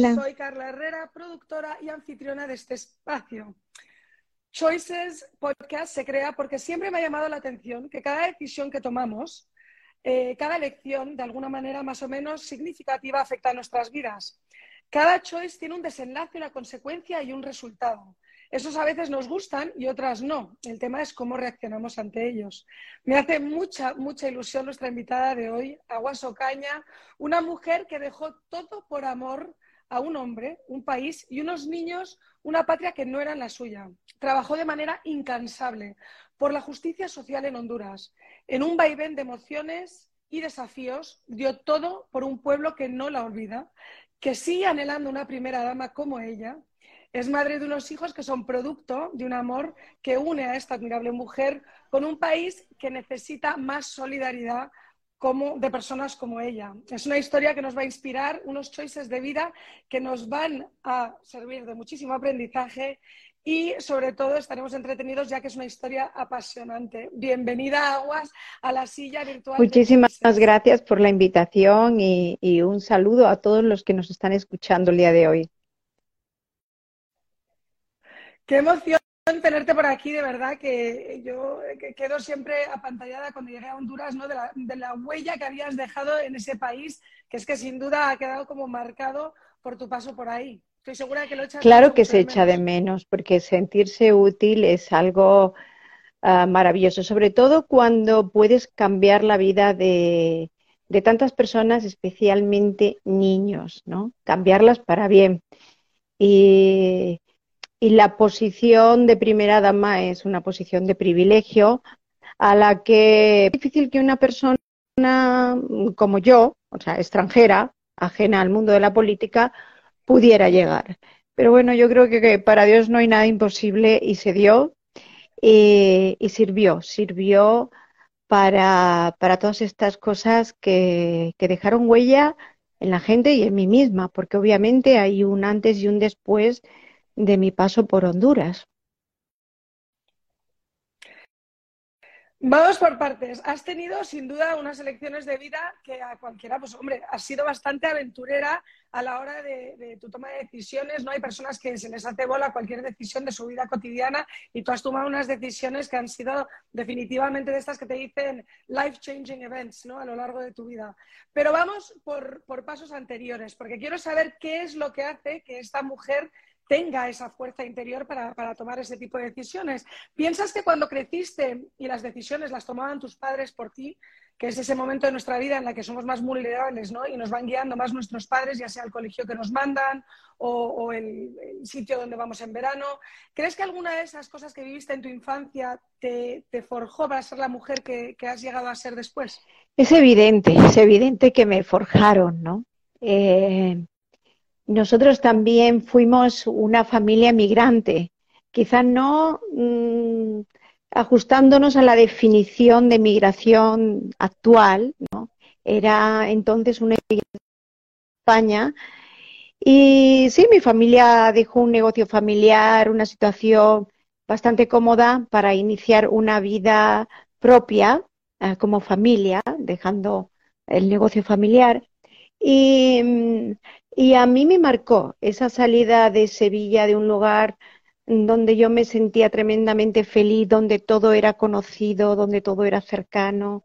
Soy Carla Herrera, productora y anfitriona de este espacio. Choices Podcast se crea porque siempre me ha llamado la atención que cada decisión que tomamos, eh, cada elección, de alguna manera más o menos significativa, afecta a nuestras vidas. Cada choice tiene un desenlace, una consecuencia y un resultado. Esos a veces nos gustan y otras no. El tema es cómo reaccionamos ante ellos. Me hace mucha, mucha ilusión nuestra invitada de hoy, Aguas Ocaña, una mujer que dejó todo por amor a un hombre, un país y unos niños, una patria que no era la suya. Trabajó de manera incansable por la justicia social en Honduras. En un vaivén de emociones y desafíos, dio todo por un pueblo que no la olvida, que sigue anhelando una primera dama como ella es madre de unos hijos que son producto de un amor que une a esta admirable mujer con un país que necesita más solidaridad como, de personas como ella. Es una historia que nos va a inspirar, unos choices de vida que nos van a servir de muchísimo aprendizaje y sobre todo estaremos entretenidos ya que es una historia apasionante. Bienvenida, Aguas, a la silla virtual. Muchísimas gracias por la invitación y, y un saludo a todos los que nos están escuchando el día de hoy. Qué emoción tenerte por aquí, de verdad, que yo quedo siempre apantallada cuando llegué a Honduras, ¿no? De la, de la, huella que habías dejado en ese país, que es que sin duda ha quedado como marcado por tu paso por ahí. Estoy segura de que lo echas Claro que se echa de menos, porque sentirse útil es algo uh, maravilloso, sobre todo cuando puedes cambiar la vida de, de tantas personas, especialmente niños, ¿no? Cambiarlas para bien. Y y la posición de primera dama es una posición de privilegio a la que es difícil que una persona como yo, o sea, extranjera, ajena al mundo de la política, pudiera llegar. Pero bueno, yo creo que, para Dios no hay nada imposible y se dio y, y sirvió, sirvió para, para, todas estas cosas que, que dejaron huella en la gente y en mí misma, porque obviamente hay un antes y un después de mi paso por Honduras. Vamos por partes. Has tenido sin duda unas elecciones de vida que a cualquiera, pues hombre, has sido bastante aventurera a la hora de, de, tu toma de decisiones. No hay personas que se les hace bola cualquier decisión de su vida cotidiana y tú has tomado unas decisiones que han sido definitivamente de estas que te dicen life-changing events ¿no? a lo largo de tu vida. Pero vamos por, por pasos anteriores, porque quiero saber qué es lo que hace que esta mujer tenga esa fuerza interior para, para, tomar ese tipo de decisiones. ¿Piensas que cuando creciste y las decisiones las tomaban tus padres por ti, que es ese momento de nuestra vida en la que somos más vulnerables ¿no? y nos van guiando más nuestros padres, ya sea el colegio que nos mandan o, el, sitio donde vamos en verano, ¿crees que alguna de esas cosas que viviste en tu infancia te, forjó para ser la mujer que, que, has llegado a ser después? Es evidente, es evidente que me forjaron, ¿no? Eh, nosotros también fuimos una familia migrante, quizás no mmm, ajustándonos a la definición de migración actual, ¿no? Era entonces una España y sí, mi familia dejó un negocio familiar, una situación bastante cómoda para iniciar una vida propia eh, como familia, dejando el negocio familiar. Y, y a mí me marcó esa salida de Sevilla, de un lugar donde yo me sentía tremendamente feliz, donde todo era conocido, donde todo era cercano,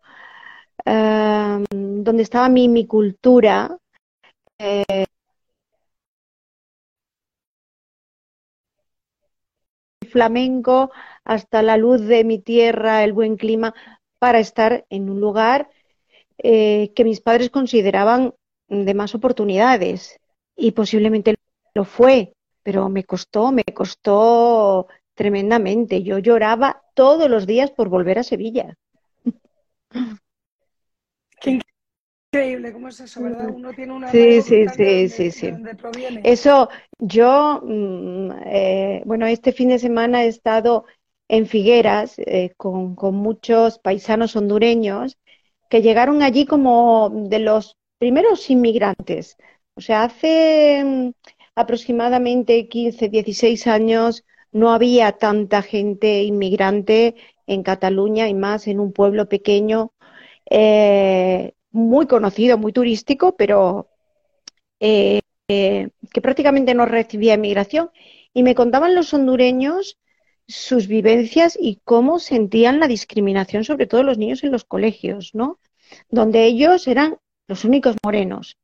uh, donde estaba mi, mi cultura. Eh, flamenco hasta la luz de mi tierra, el buen clima, para estar en un lugar eh, que mis padres consideraban de más oportunidades y posiblemente lo fue, pero me costó, me costó tremendamente. Yo lloraba todos los días por volver a Sevilla. Qué increíble, ¿cómo es eso, verdad? Uno tiene una sí, sí, sí, sí, sí. Eso, yo, mm, eh, bueno, este fin de semana he estado en Figueras eh, con, con muchos paisanos hondureños que llegaron allí como de los primeros inmigrantes. O sea, hace mm, aproximadamente 15, 16 años no había tanta gente inmigrante en Cataluña y más en un pueblo pequeño, eh, muy conocido, muy turístico, pero eh, que prácticamente no recibía emigración, y me contaban los hondureños sus vivencias y cómo sentían la discriminación, sobre todo los niños en los colegios, ¿no? Donde ellos eran los únicos morenos.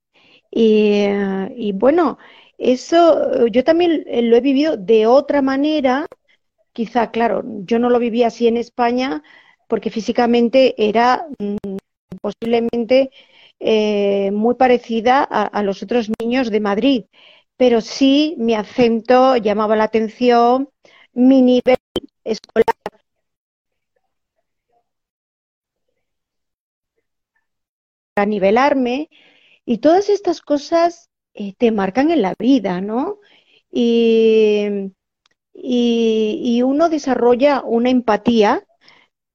Y, bueno, eso yo también lo he vivido de otra manera, quizá, claro, yo no lo vivía así en España porque físicamente era mm, posiblemente eh, muy parecida a, a, los otros niños de Madrid, pero sí mi acento llamaba la atención, mi nivel escolar. Para nivelarme y todas estas cosas eh, te marcan en la vida, ¿no? Y, uno desarrolla una empatía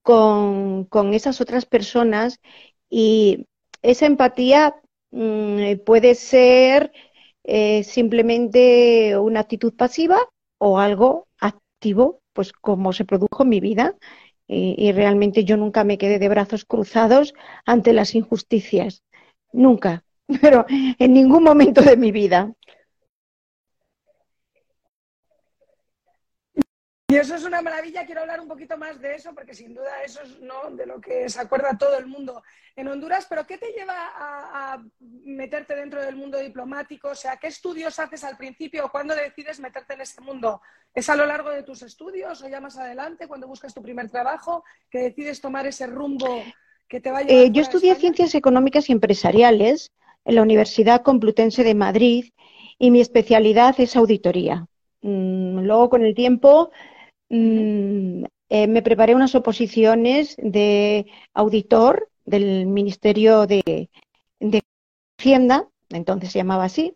con, esas otras personas y esa empatía mmm, puede ser eh, simplemente una actitud pasiva o algo activo, pues como se produjo en mi vida. Y, y realmente yo nunca me quedé de brazos cruzados ante las injusticias. Nunca pero en ningún momento de mi vida. Y eso es una maravilla, quiero hablar un poquito más de eso, porque sin duda eso es ¿no? de lo que se acuerda todo el mundo en Honduras, pero ¿qué te lleva a, a, meterte dentro del mundo diplomático? O sea, ¿qué estudios haces al principio o cuándo decides meterte en este mundo? ¿Es a lo largo de tus estudios o ya más adelante, cuando buscas tu primer trabajo, que decides tomar ese rumbo que te va a llevar? Eh, yo estudié Ciencias Económicas y Empresariales en la Universidad Complutense de Madrid y mi especialidad es auditoría. Mm, luego, con el tiempo, mm, eh, me preparé unas oposiciones de auditor del Ministerio de, Hacienda, entonces se llamaba así,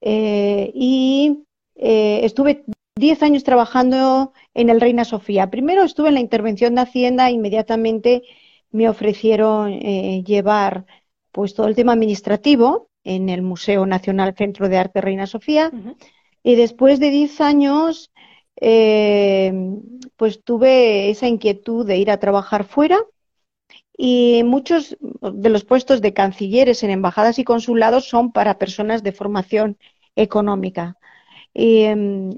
eh, y eh, estuve 10 años trabajando en el Reina Sofía. Primero estuve en la intervención de Hacienda, inmediatamente me ofrecieron llevar pues todo el tema administrativo en el Museo Nacional Centro de Arte Reina Sofía. Uh -huh. Y después de 10 años, eh, pues tuve esa inquietud de ir a trabajar fuera. Y muchos de los puestos de cancilleres en embajadas y consulados son para personas de formación económica. Y,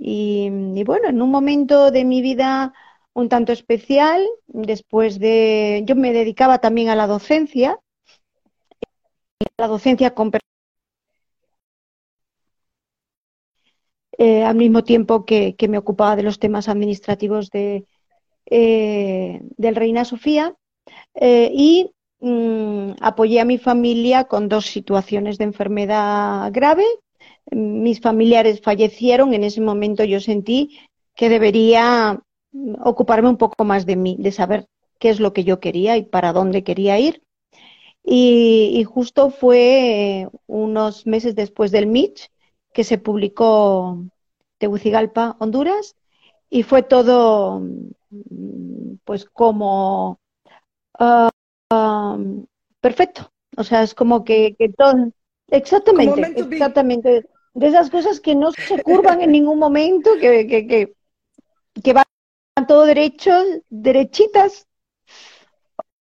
y, y bueno, en un momento de mi vida un tanto especial, después de. Yo me dedicaba también a la docencia la docencia con eh, al mismo tiempo que, me ocupaba de los temas administrativos de, eh, del Reina Sofía eh, y mmm, apoyé a mi familia con dos situaciones de enfermedad grave. Mis familiares fallecieron, en ese momento yo sentí que debería ocuparme un poco más de mí, de saber qué es lo que yo quería y para dónde quería ir. Y, y, justo fue unos meses después del Mitch que se publicó Tegucigalpa, Honduras, y fue todo pues como uh, um, perfecto. O sea, es como que, que todo. Exactamente, exactamente. De esas cosas que no se curvan en ningún momento, que, que, que, que van todo derecho, derechitas,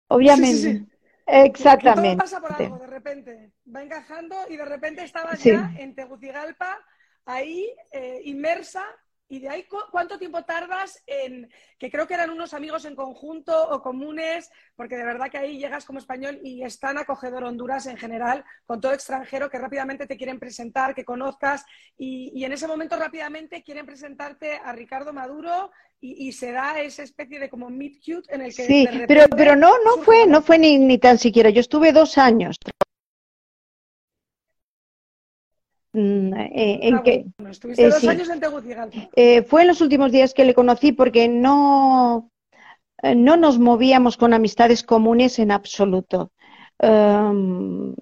obviamente. Sí, sí, sí. Exactamente. Todo pasa por algo, de repente. Va encajando y de repente estabas sí. ya en Tegucigalpa, ahí eh, inmersa. ¿Y de ahí cu cuánto tiempo tardas en, que creo que eran unos amigos en conjunto o comunes, porque de verdad que ahí llegas como español y es tan acogedor Honduras en general, con todo extranjero que rápidamente te quieren presentar, que conozcas, y, y en ese momento rápidamente quieren presentarte a Ricardo Maduro y, y, se da esa especie de como meet cute en el que sí, pero pero no no fue no fue ni, ni tan siquiera. Yo estuve dos años mm, eh, en ah, que bueno, estuviste eh, dos sí. años en Tegucigalpa eh, fue en los últimos días que le conocí porque no no nos movíamos con amistades comunes en absoluto um,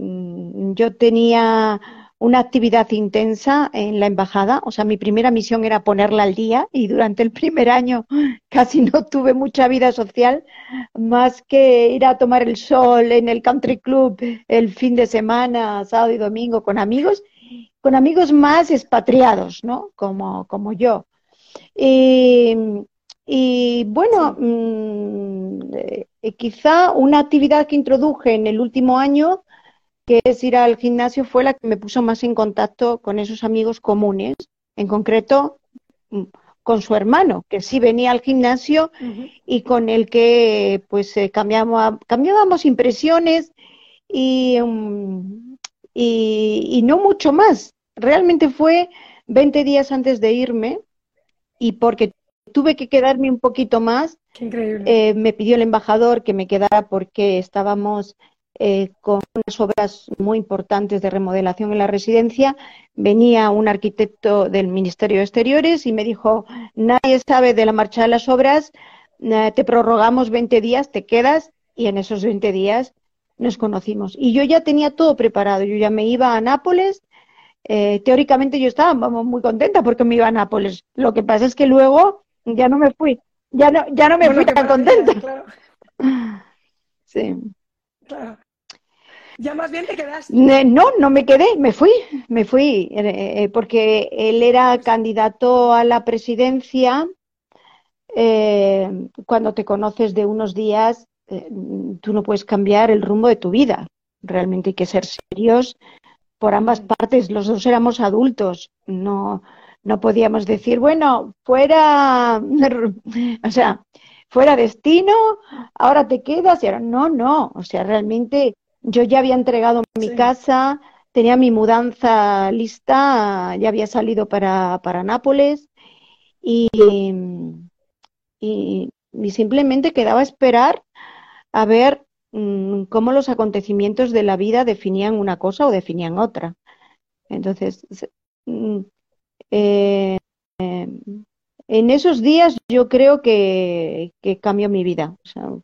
yo tenía una actividad intensa en la embajada, o sea, mi primera misión era ponerla al día y durante el primer año casi no tuve mucha vida social, más que ir a tomar el sol en el country club el fin de semana, sábado y domingo con amigos, con amigos más expatriados, ¿no? Como, como yo. Y, y bueno, mmm, eh, quizá una actividad que introduje en el último año que es ir al gimnasio, fue la que me puso más en contacto con esos amigos comunes, en concreto mm, con su hermano, que sí venía al gimnasio y con el que pues eh, cambiábamos, cambiábamos impresiones mm, y, y, no mucho más. Realmente fue 20 días antes de irme y porque tuve que quedarme un poquito más, eh, me pidió el embajador que me quedara porque estábamos eh, con unas obras muy importantes de remodelación en la residencia. Venía un arquitecto del Ministerio de Exteriores y me dijo, nadie sabe de la marcha de las obras, eh, te prorrogamos 20 días, te quedas y en esos 20 días nos conocimos. Y yo ya tenía todo preparado, yo ya me iba a Nápoles. teóricamente yo estaba muy contenta porque me iba a Nápoles. Lo que pasa es que luego ya no me fui, ya no, ya no me fui tan contenta. Sí. Claro. Ya más bien te quedaste. No, no me quedé, me fui, me fui, eh, eh, porque él era candidato a la presidencia. Eh, cuando te conoces de unos días, tú no puedes cambiar el rumbo de tu vida. Realmente hay que ser serios por ambas partes. Los dos éramos adultos, no, no podíamos decir, bueno, fuera, o sea, fuera destino, ahora te quedas y ahora no, no, o sea, realmente yo ya había entregado mi casa, tenía mi mudanza lista, ya había salido para, para Nápoles y, y, simplemente quedaba esperar a ver mm, cómo los acontecimientos de la vida definían una cosa o definían otra. Entonces, mm, eh, en esos días yo creo que, cambió mi vida.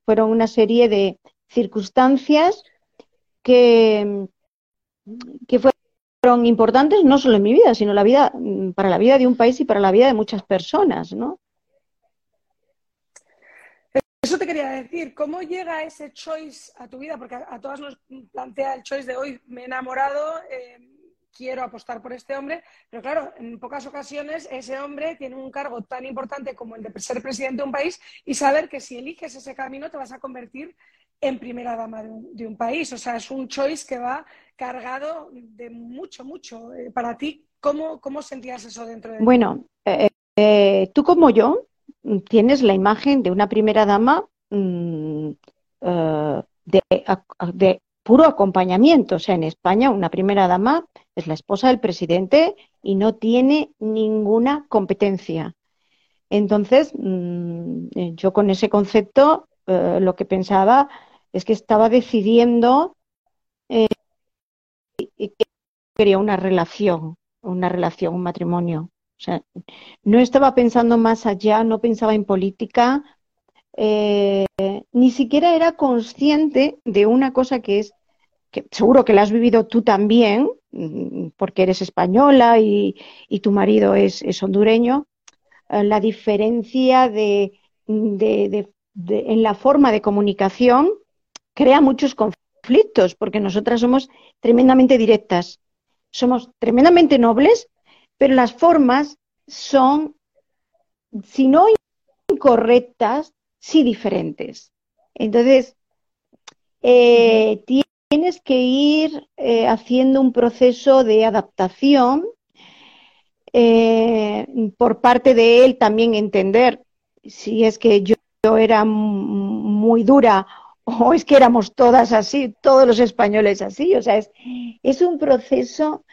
fueron una serie de circunstancias que, que fueron importantes no solo en mi vida, sino la vida, para la vida de un país y para la vida de muchas personas, ¿no? Eso te quería decir, ¿cómo llega ese choice a tu vida? Porque a, todas nos plantea el choice de hoy, me he enamorado, eh, quiero apostar por este hombre, pero claro, en pocas ocasiones ese hombre tiene un cargo tan importante como el de ser presidente de un país y saber que si eliges ese camino te vas a convertir en primera dama de un, país. O sea, es un choice que va cargado de mucho, mucho. Eh, para ti, ¿cómo, ¿cómo, sentías eso dentro de Bueno, eh, tú como yo tienes la imagen de una primera dama mm, de, de puro acompañamiento. O sea, en España una primera dama es la esposa del presidente y no tiene ninguna competencia. Entonces, mm, eh, yo con ese concepto eh, lo que pensaba es que estaba decidiendo eh, que quería una relación, una relación, un matrimonio. O sea, no estaba pensando más allá, no pensaba en política, eh, ni siquiera era consciente de una cosa que es, que seguro que la has vivido tú también, mm, porque eres española y, tu marido es, hondureño, eh, la diferencia de, en la forma de comunicación crea muchos conflictos, porque nosotras somos tremendamente directas, somos tremendamente nobles, pero las formas son, si no incorrectas, sí diferentes. Entonces, eh, tienes que ir eh, haciendo un proceso de adaptación eh, por parte de él también entender si es que yo, era muy dura o es que éramos todas así, todos los españoles así. O sea, es, es un proceso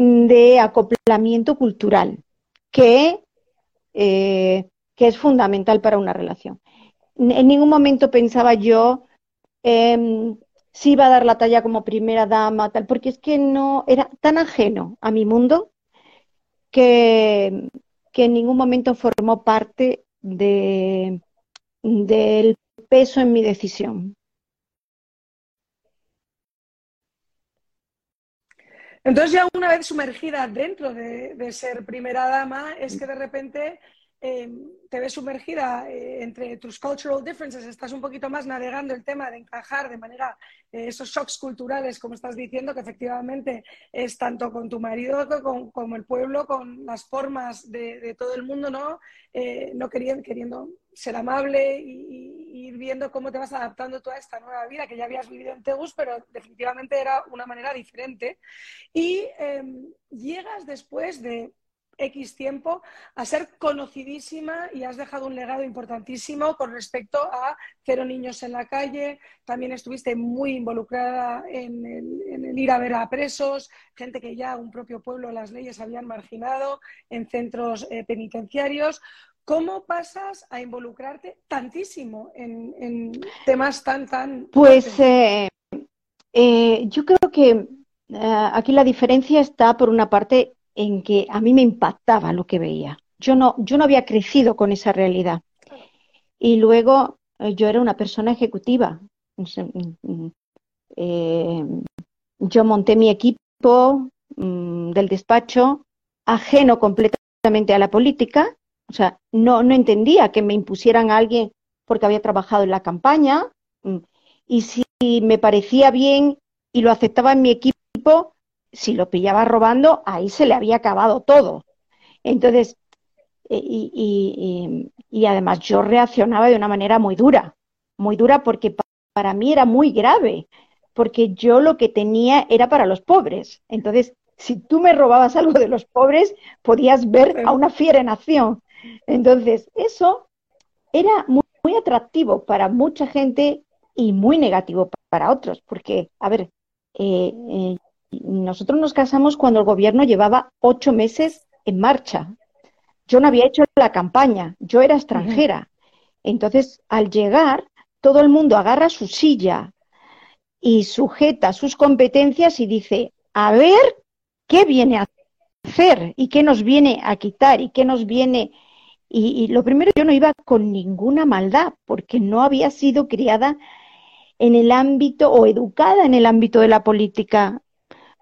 de acoplamiento cultural que, que es fundamental para una relación en ningún momento pensaba yo eh, si iba a dar la talla como primera dama, tal, porque es que no era tan ajeno a mi mundo que, que en ningún momento formó parte de, del peso en mi decisión. Entonces ya una vez sumergida dentro de, de, ser primera dama, es que de repente em, te ves sumergida eh, entre tus cultural differences, estás un poquito más navegando el tema de encajar de manera eh, esos shocks culturales, como estás diciendo, que efectivamente es tanto con tu marido como el pueblo, con las formas de, todo el mundo, ¿no? Eh, no queriendo, queriendo ser amable y, ir viendo cómo te vas adaptando toda esta nueva vida que ya habías vivido en Tegus, pero definitivamente era una manera diferente. Y em, llegas después de X tiempo a ser conocidísima y has dejado un legado importantísimo con respecto a cero niños en la calle. También estuviste muy involucrada en el, ir a ver a presos, gente que ya un propio pueblo las leyes habían marginado en centros eh, penitenciarios. ¿Cómo pasas a involucrarte tantísimo en, temas tan, tan... Pues eh, eh, yo creo que aquí la diferencia está, por una parte, en que a mí me impactaba lo que veía. Yo no, yo no había crecido con esa realidad. Y luego eh, yo era una persona ejecutiva. Mm, mm, eh, yo monté mi equipo mm, del despacho ajeno completamente a la política. O sea, no, no entendía que me impusieran a alguien porque había trabajado en la campaña. Y si me parecía bien y lo aceptaba en mi equipo, si lo pillaba robando, ahí se le había acabado todo. Entonces, eh, y, además yo reaccionaba de una manera muy dura, muy dura porque para mí era muy grave, porque yo lo que tenía era para los pobres. Entonces, si tú me robabas algo de los pobres, podías ver a una fiera en acción. Entonces, eso era muy, muy atractivo para mucha gente y muy negativo para otros, porque, a ver, eh, eh, nosotros nos casamos cuando el gobierno llevaba ocho meses en marcha. Yo no había hecho la campaña, yo era extranjera. Entonces, al llegar, todo el mundo agarra su silla y sujeta sus competencias y dice, a ver, ¿qué viene a hacer? ¿Y qué nos viene a quitar? ¿Y qué nos viene? Y, y lo primero, yo no iba con ninguna maldad, porque no había sido criada en el ámbito o educada en el ámbito de la política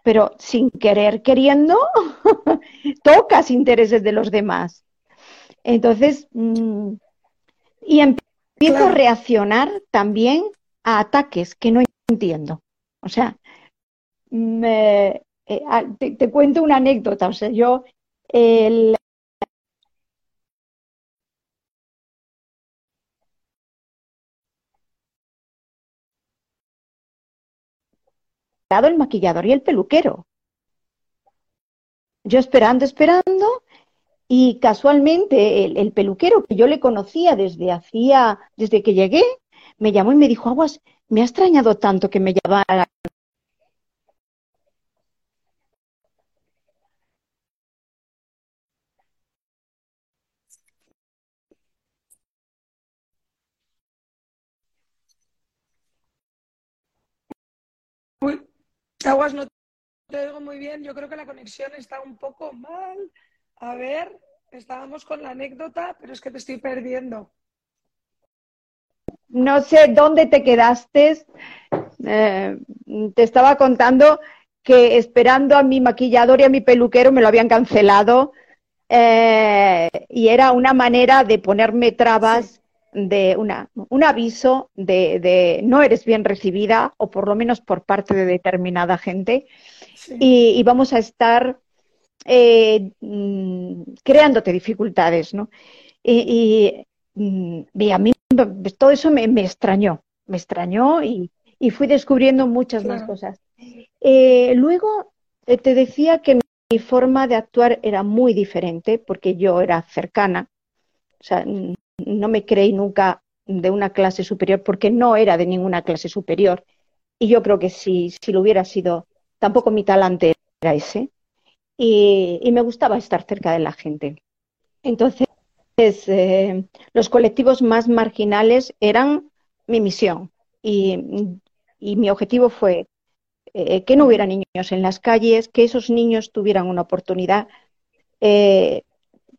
pero sin querer, queriendo, tocas intereses de los demás. Entonces, mm, y empiezo a reaccionar también a ataques que no entiendo. O sea, eh, te, cuento una anécdota. O sea, yo el, el maquillador y el peluquero. Yo esperando, esperando, y casualmente el, peluquero que yo le conocía desde hacía, desde que llegué, me llamó y me dijo, Aguas, me ha extrañado tanto que me llamara Aguas, no te digo muy bien. Yo creo que la conexión está un poco mal. A ver, estábamos con la anécdota, pero es que te estoy perdiendo. No sé dónde te quedaste. Eh, te estaba contando que esperando a mi maquillador y a mi peluquero me lo habían cancelado eh, y era una manera de ponerme trabas de una, un aviso de, no eres bien recibida, o por lo menos por parte de determinada gente, y, vamos a estar eh, mm, creándote dificultades, ¿no? Y, mm, a mí todo eso me, extrañó, me extrañó y, fui descubriendo muchas más cosas. Eh, luego eh, te decía que mi forma de actuar era muy diferente porque yo era cercana, o sea, no me creí nunca de una clase superior porque no era de ninguna clase superior. Y yo creo que si, si lo hubiera sido, tampoco mi talante era ese. Y, me gustaba estar cerca de la gente. Entonces, eh, los colectivos más marginales eran mi misión. Y, mi objetivo fue eh, que no hubiera niños en las calles, que esos niños tuvieran una oportunidad. Eh,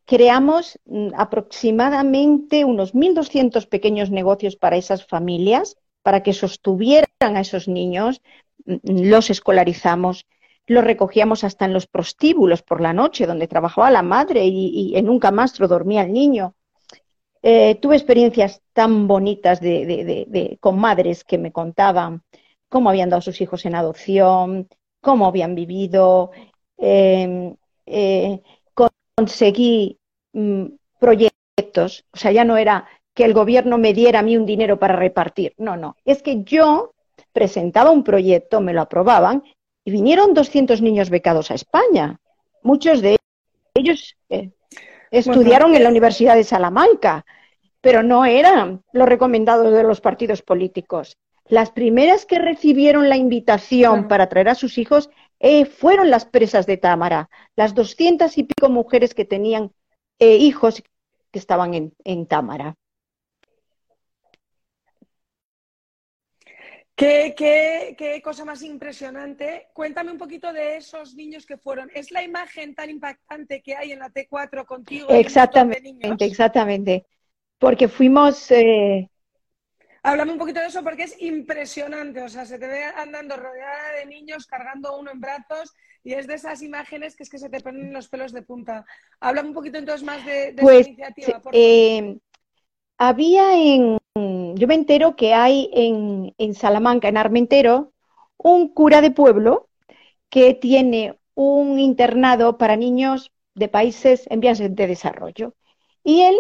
creamos mm, aproximadamente unos 1.200 pequeños negocios para esas familias, para que sostuvieran a esos niños, mm, los escolarizamos, los recogíamos hasta en los prostíbulos por la noche, donde trabajaba la madre y, en un camastro dormía el niño. eh, tuve experiencias tan bonitas de, con madres que me contaban cómo habían dado sus hijos en adopción, cómo habían vivido. Em, eh, conseguí mm, proyectos, o sea, ya no era que el gobierno me diera a mí un dinero para repartir, no, no, es que yo presentaba un proyecto, me lo aprobaban y vinieron 200 niños becados a España. Muchos de ellos eh, estudiaron en la Universidad de Salamanca, pero no eran los recomendados de los partidos políticos. Las primeras que recibieron la invitación para traer a sus hijos eh, fueron las presas de Támara, las doscientas y pico mujeres que tenían eh, hijos que estaban en, en Támara. Qué, qué, cosa más impresionante. Cuéntame un poquito de esos niños que fueron. ¿Es la imagen tan impactante que hay en la T4 contigo? Exactamente, exactamente. Porque fuimos... Eh... Háblame un poquito de eso porque es impresionante. O sea, se te ve andando rodeada de niños, cargando uno en brazos y es de esas imágenes que es que se te ponen los pelos de punta. Háblame un poquito entonces más de, de pues, iniciativa. Eh, había en, yo me entero que hay en, en Salamanca, en Armentero, un cura de pueblo que tiene un internado para niños de países en vías de desarrollo. Y él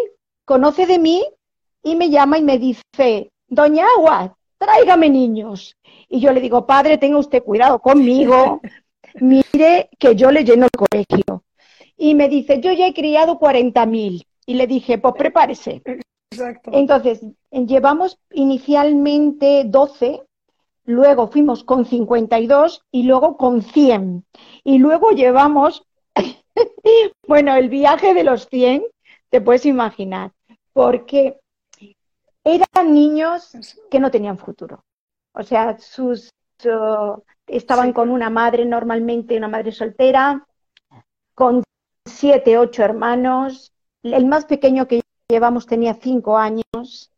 conoce de mí y me llama y me dice, Doña Agua, tráigame niños. Y yo le digo, padre, tenga usted cuidado conmigo, mire que yo le lleno el colegio. Y me dice, yo ya he criado 40.000. Y le dije, pues prepárese, entonces, llevamos inicialmente 12, luego fuimos con 52 y luego con 100. Y luego llevamos, bueno, el viaje de los 100, te puedes imaginar, porque eran niños que no tenían futuro. O sea, sus estaban con una madre normalmente, una madre soltera, con siete, ocho hermanos. El más pequeño que llevamos tenía cinco años.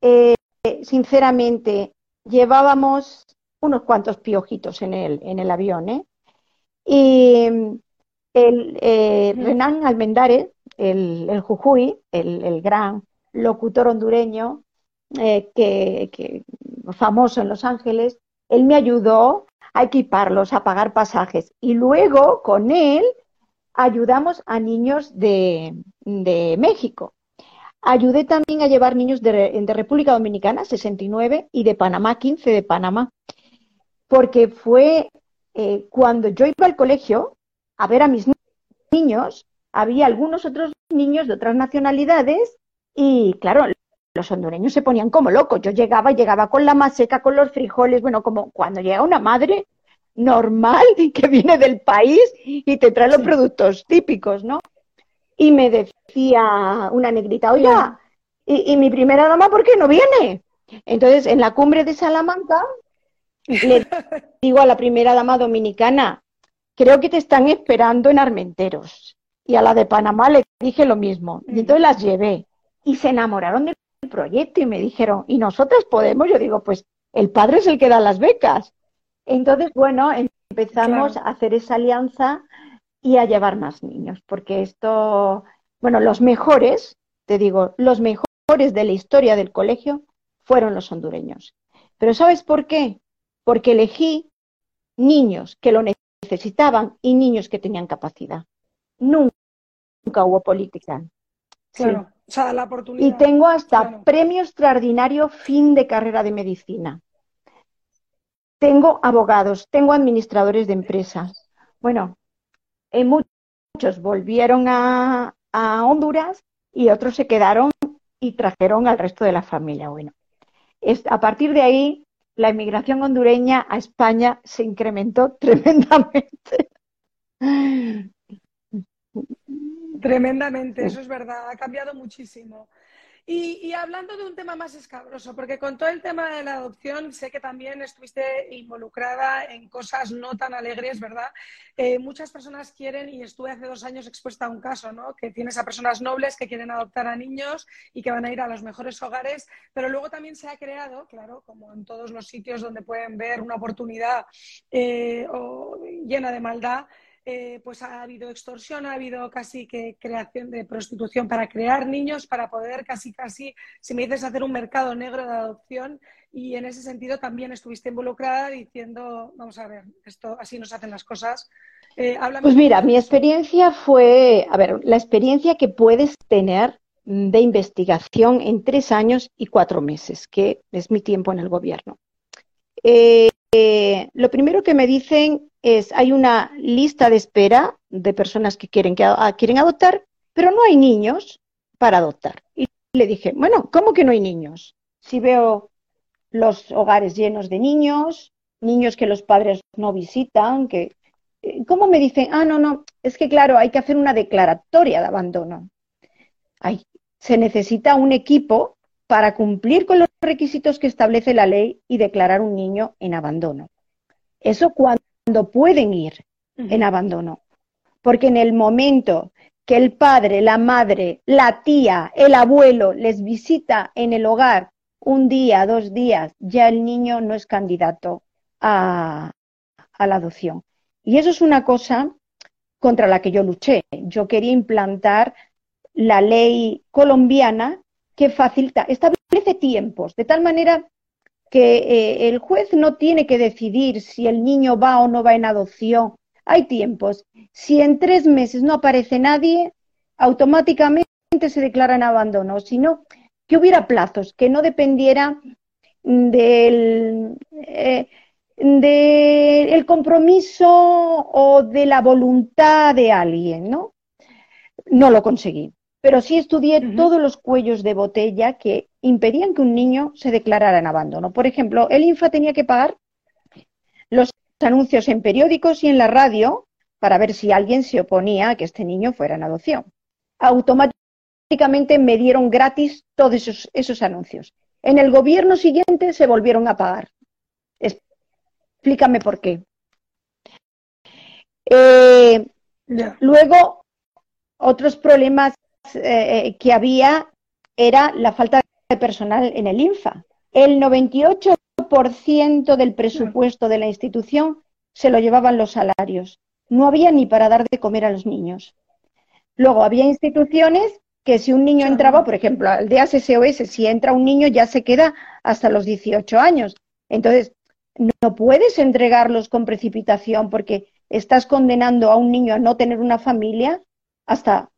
Eh, sinceramente, llevábamos unos cuantos piojitos en el, en el avión. ¿eh? Y el, eh, Renan Almendares, el, el Jujuy, el, gran locutor hondureño, que, famoso en Los Ángeles, él me ayudó a equiparlos, a pagar pasajes. Y luego, con él, ayudamos a niños de, de México. Ayudé también a llevar niños de, República Dominicana, 69, y de Panamá, 15 de Panamá, porque fue eh, cuando yo iba al colegio a ver a mis niños, había algunos otros niños de otras nacionalidades y claro, los hondureños se ponían como locos. Yo llegaba, llegaba con la maseca, con los frijoles, bueno, como cuando llega una madre normal que viene del país y te trae los productos típicos, ¿no? y me decía una negrita, oiga, ¿y, mi primera dama por qué no viene? Entonces, en la cumbre de Salamanca, le digo a la primera dama dominicana, creo que te están esperando en Armenteros. Y a la de Panamá le dije lo mismo. Y entonces las llevé. Y se enamoraron del proyecto y me dijeron, ¿y nosotras podemos? Yo digo, pues el padre es el que da las becas. Entonces, bueno, empezamos a hacer esa alianza y a llevar más niños, porque esto, bueno, los mejores, te digo, los mejores de la historia del colegio fueron los hondureños. Pero ¿sabes por qué? Porque elegí niños que lo necesitaban y niños que tenían capacidad. Nunca, hubo política. Claro, o sea, la oportunidad. Y tengo hasta premio extraordinario fin de carrera de medicina. Tengo abogados, tengo administradores de empresas. Bueno, muchos volvieron a, Honduras y otros se quedaron y trajeron al resto de la familia. Bueno, a partir de ahí, la inmigración hondureña a España se incrementó tremendamente. Tremendamente, eso es verdad, ha cambiado muchísimo. Y, hablando de un tema más escabroso, porque con todo el tema de la adopción sé que también estuviste involucrada en cosas no tan alegres, ¿verdad? Eh, muchas personas quieren, y estuve hace dos años expuesta a un caso, ¿no? Que tienes a personas nobles que quieren adoptar a niños y que van a ir a los mejores hogares, pero luego también se ha creado, claro, como en todos los sitios donde pueden ver una oportunidad eh, llena de maldad, eh, pues ha habido extorsión, ha habido casi que creación de prostitución para crear niños, para poder casi, casi, si me dices, hacer un mercado negro de adopción. Y en ese sentido también estuviste involucrada diciendo, vamos a ver, esto así nos hacen las cosas. Eh, pues mira, mi experiencia fue, a ver, la experiencia que puedes tener de investigación en tres años y cuatro meses, que es mi tiempo en el gobierno. Eh, lo primero que me dicen es, hay una lista de espera de personas que quieren, que ah, quieren adoptar, pero no hay niños para adoptar. Y le dije, bueno, ¿cómo que no hay niños? Si veo los hogares llenos de niños, niños que los padres no visitan, que... Eh, ¿Cómo me dicen? Ah, no, no, es que claro, hay que hacer una declaratoria de abandono. Ay, se necesita un equipo para cumplir con los requisitos que establece la ley y declarar un niño en abandono. Eso cuando pueden ir en abandono. Porque en el momento que el padre, la madre, la tía, el abuelo les visita en el hogar un día, dos días, ya el niño no es candidato a, a la adopción. Y eso es una cosa contra la que yo luché. Yo quería implantar la ley colombiana que facilita, establece tiempos, de tal manera que eh, el juez no tiene que decidir si el niño va o no va en adopción. Hay tiempos. Si en tres meses no aparece nadie, automáticamente se declara en abandono, sino que hubiera plazos, que no dependiera del, eh, del compromiso o de la voluntad de alguien, ¿no? No lo conseguí pero sí estudié todos los cuellos de botella que impedían que un niño se declarara en abandono. Por ejemplo, el INFA tenía que pagar los anuncios en periódicos y en la radio para ver si alguien se oponía a que este niño fuera en adopción. Automáticamente me dieron gratis todos esos, anuncios. En el gobierno siguiente se volvieron a pagar. Explícame por qué. Eh, luego, otros problemas eh, que había era la falta de personal en el INFA. El 98% del presupuesto de la institución se lo llevaban los salarios. No había ni para dar de comer a los niños. Luego había instituciones que si un niño entraba, por ejemplo, al de SOS, si entra un niño ya se queda hasta los 18 años. Entonces, no puedes entregarlos con precipitación porque estás condenando a un niño a no tener una familia hasta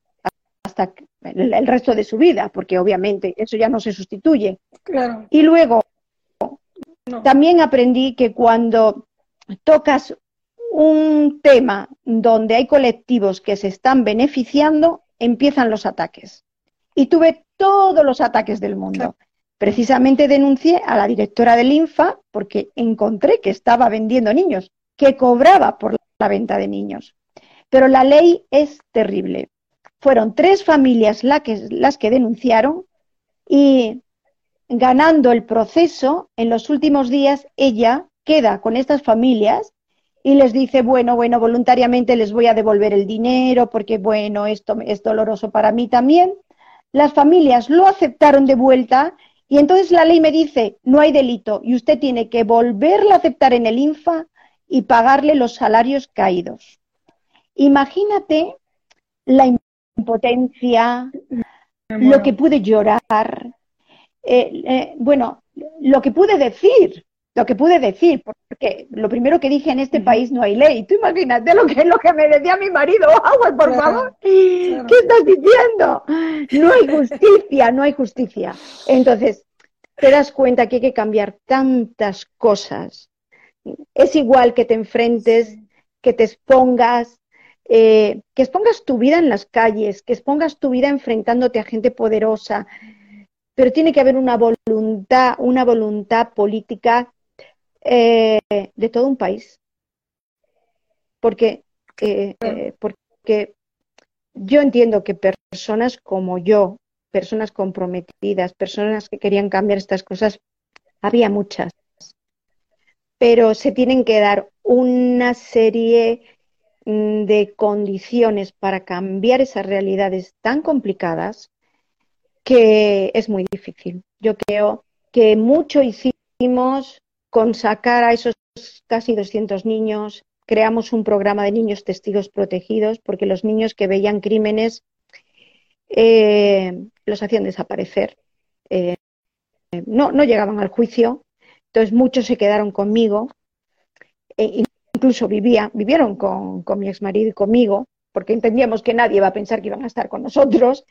hasta el, resto de su vida, porque obviamente eso ya no se sustituye. Y luego, también aprendí que cuando tocas un tema donde hay colectivos que se están beneficiando, empiezan los ataques. Y tuve todos los ataques del mundo. Precisamente denuncié a la directora del INFA porque encontré que estaba vendiendo niños, que cobraba por la venta de niños. Pero la ley es terrible. Fueron tres familias las que denunciaron y ganando el proceso, en los últimos días ella queda con estas familias y les dice, bueno, bueno, voluntariamente les voy a devolver el dinero porque, bueno, esto es doloroso para mí también. Las familias lo aceptaron de vuelta y entonces la ley me dice, no hay delito y usted tiene que volverla a aceptar en el INFA y pagarle los salarios caídos. Imagínate la impotencia, lo que pude llorar, eh, eh, bueno, lo que pude decir, lo que pude decir, porque lo primero que dije en este país no hay ley. Tú imagínate lo que, lo que me decía mi marido, agua, por favor, ¿qué estás diciendo? No hay justicia, no hay justicia. Entonces, te das cuenta que hay que cambiar tantas cosas. Es igual que te enfrentes, que te expongas, eh, que expongas tu vida en las calles, que expongas tu vida enfrentándote a gente poderosa, pero tiene que haber una voluntad, una voluntad política eh, de todo un país. Porque, eh, porque yo entiendo que personas como yo, personas comprometidas, personas que querían cambiar estas cosas, había muchas. Pero se tienen que dar una serie de condiciones para cambiar esas realidades tan complicadas que es muy difícil. Yo creo que mucho hicimos con sacar a esos casi 200 niños creamos un programa de niños testigos protegidos porque los niños que veían crímenes eh, los hacían desaparecer. Eh, no, no llegaban al juicio, entonces muchos se quedaron conmigo, e incluso vivía, vivieron con, con mi exmarido y conmigo, porque entendíamos que nadie iba a pensar que iban a estar con nosotros,